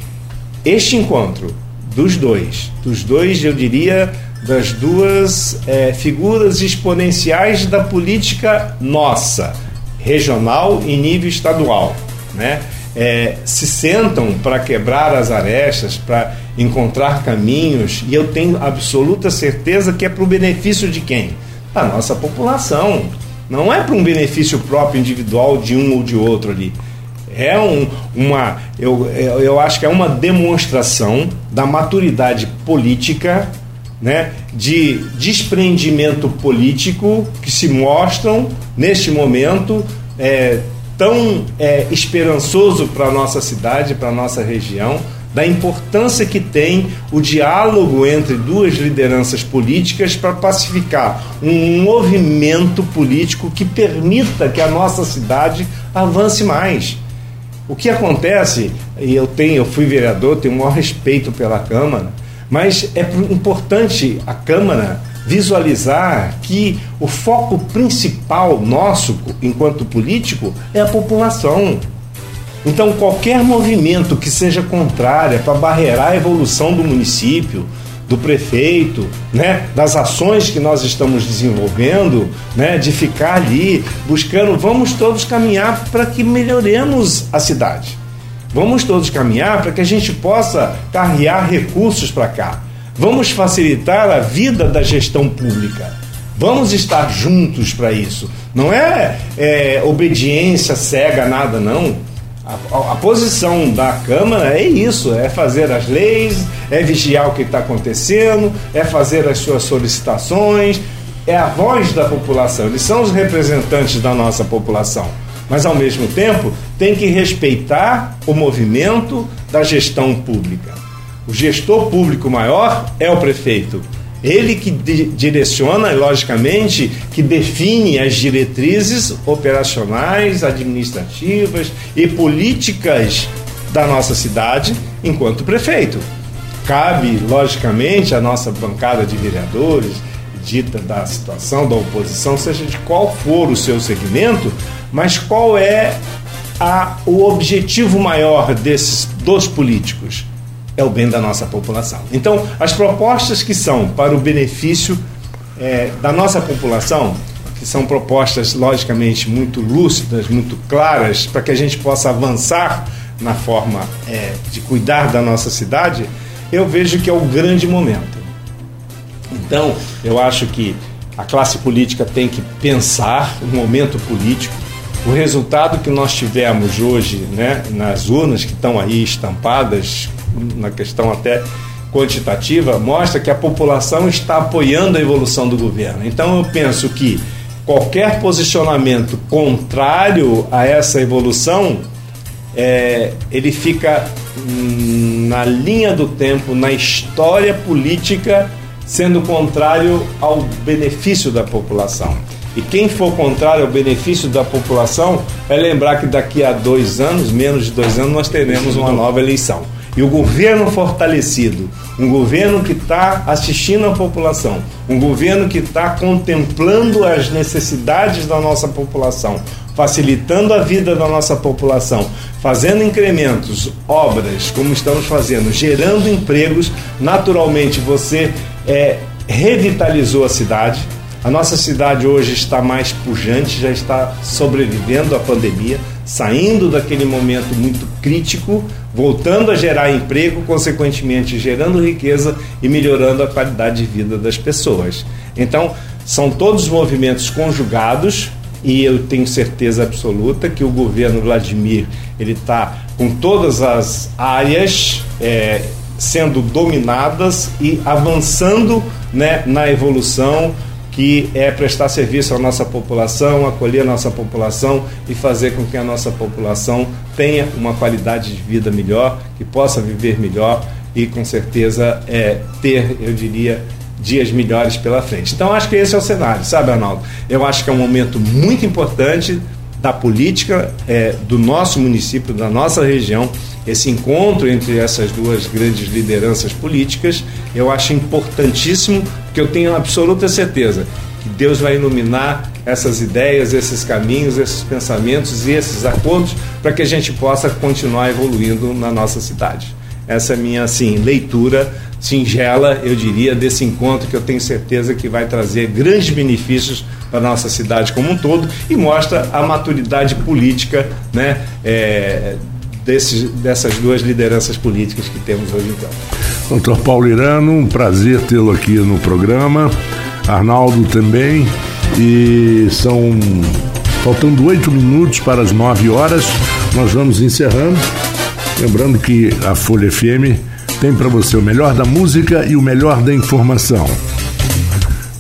este encontro dos dois. Dos dois, eu diria, das duas é, figuras exponenciais da política nossa, regional e nível estadual. Né? É, se sentam para quebrar as arestas, para encontrar caminhos, e eu tenho absoluta certeza que é para o benefício de quem? Da nossa população. Não é para um benefício próprio individual de um ou de outro ali. É um, uma. Eu, eu acho que é uma demonstração da maturidade política, né, de desprendimento político que se mostram neste momento é, tão é, esperançoso para a nossa cidade, para a nossa região, da importância que tem o diálogo entre duas lideranças políticas para pacificar um movimento político que permita que a nossa cidade avance mais. O que acontece, e eu tenho, eu fui vereador, tenho o maior respeito pela Câmara, mas é importante a Câmara visualizar que o foco principal nosso, enquanto político, é a população. Então, qualquer movimento que seja contrário para barrerar a evolução do município, do prefeito, né, das ações que nós estamos desenvolvendo, né, de ficar ali buscando, vamos todos caminhar para que melhoremos a cidade. Vamos todos caminhar para que a gente possa carrear recursos para cá. Vamos facilitar a vida da gestão pública. Vamos estar juntos para isso. Não é, é obediência cega, nada, não a, a, posição da Câmara é isso: é fazer as leis, é vigiar o que está acontecendo, é fazer as suas solicitações, é a voz da população. Eles são os representantes da nossa população. Mas, ao mesmo tempo, tem que respeitar o movimento da gestão pública. O gestor público maior é o prefeito ele que direciona, logicamente, que define as diretrizes operacionais, administrativas e políticas da nossa cidade enquanto prefeito. Cabe, logicamente, à nossa bancada de vereadores, dita da situação da oposição, seja de qual for o seu segmento, mas qual é a, o objetivo maior desses dos políticos? É o bem da nossa população. Então, as propostas que são para o benefício é, da nossa população, que são propostas logicamente muito lúcidas, muito claras, para que a gente possa avançar na forma é, de cuidar da nossa cidade, eu vejo que é o grande momento. Então, eu acho que a classe política tem que pensar o momento político. O resultado que nós tivemos hoje né, nas urnas que estão aí estampadas na questão até quantitativa, mostra que a população está apoiando a evolução do governo. Então eu penso que qualquer posicionamento contrário a essa evolução, é, ele fica na linha do tempo, na história política, sendo contrário ao benefício da população. E quem for contrário ao benefício da população, é lembrar que daqui a dois anos, menos de dois anos, nós teremos uma nova eleição. E o governo fortalecido, um governo que está assistindo a população, um governo que está contemplando as necessidades da nossa população, facilitando a vida da nossa população, fazendo incrementos, obras, como estamos fazendo, gerando empregos, naturalmente você é, revitalizou a cidade. A nossa cidade hoje está mais pujante, já está sobrevivendo à pandemia, saindo daquele momento muito crítico, voltando a gerar emprego, consequentemente gerando riqueza e melhorando a qualidade de vida das pessoas. Então, são todos movimentos conjugados e eu tenho certeza absoluta que o governo Vladimir ele está com todas as áreas é, sendo dominadas e avançando né, na evolução que é prestar serviço à nossa população, acolher a nossa população e fazer com que a nossa população tenha uma qualidade de vida melhor, que possa viver melhor e com certeza é, ter, eu diria, dias melhores pela frente. Então acho que esse é o cenário, sabe, Arnaldo? Eu acho que é um momento muito importante da política é, do nosso município, da nossa região, esse encontro entre essas duas grandes lideranças políticas, eu acho importantíssimo, porque eu tenho absoluta certeza que Deus vai iluminar essas ideias, esses caminhos, esses pensamentos e esses acordos para que a gente possa continuar evoluindo na nossa cidade. Essa é a minha assim, leitura singela, eu diria, desse encontro que eu tenho certeza que vai trazer grandes benefícios para a nossa cidade como um todo e mostra a maturidade política né, é, desses, dessas duas lideranças políticas que temos hoje então. Doutor Paulo Irano, um prazer tê-lo aqui no programa. Arnaldo também. E são faltando oito minutos para as nove horas. Nós vamos encerrando. Lembrando que a Folha FM tem para você o melhor da música e o melhor da informação.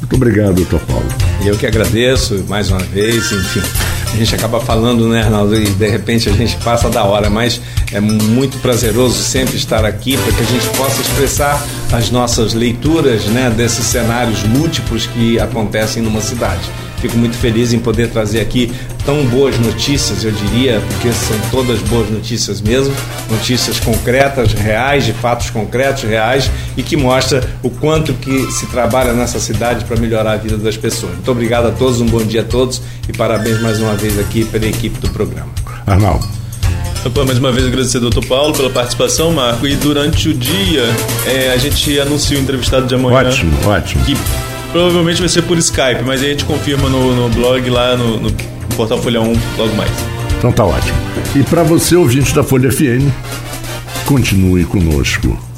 Muito obrigado, doutor Paulo. Eu que agradeço mais uma vez, enfim a gente acaba falando, né, Arnaldo, e de repente a gente passa da hora, mas é muito prazeroso sempre estar aqui para que a gente possa expressar as nossas leituras, né, desses cenários múltiplos que acontecem numa cidade. Fico muito feliz em poder trazer aqui tão boas notícias, eu diria, porque são todas boas notícias mesmo, notícias concretas, reais, de fatos concretos, reais, e que mostra o quanto que se trabalha nessa cidade para melhorar a vida das pessoas. Muito obrigado a todos, um bom dia a todos e parabéns mais uma vez aqui pela equipe do programa. Arnaldo. Opa, mais uma vez agradecer ao doutor Paulo pela participação, Marco. E durante o dia é, a gente anuncia o entrevistado de amanhã. Ótimo, ótimo. Que provavelmente vai ser por Skype, mas aí a gente confirma no, no blog lá no, no portal Folha 1 logo mais. Então tá ótimo. E para você, ouvinte da Folha FM, continue conosco.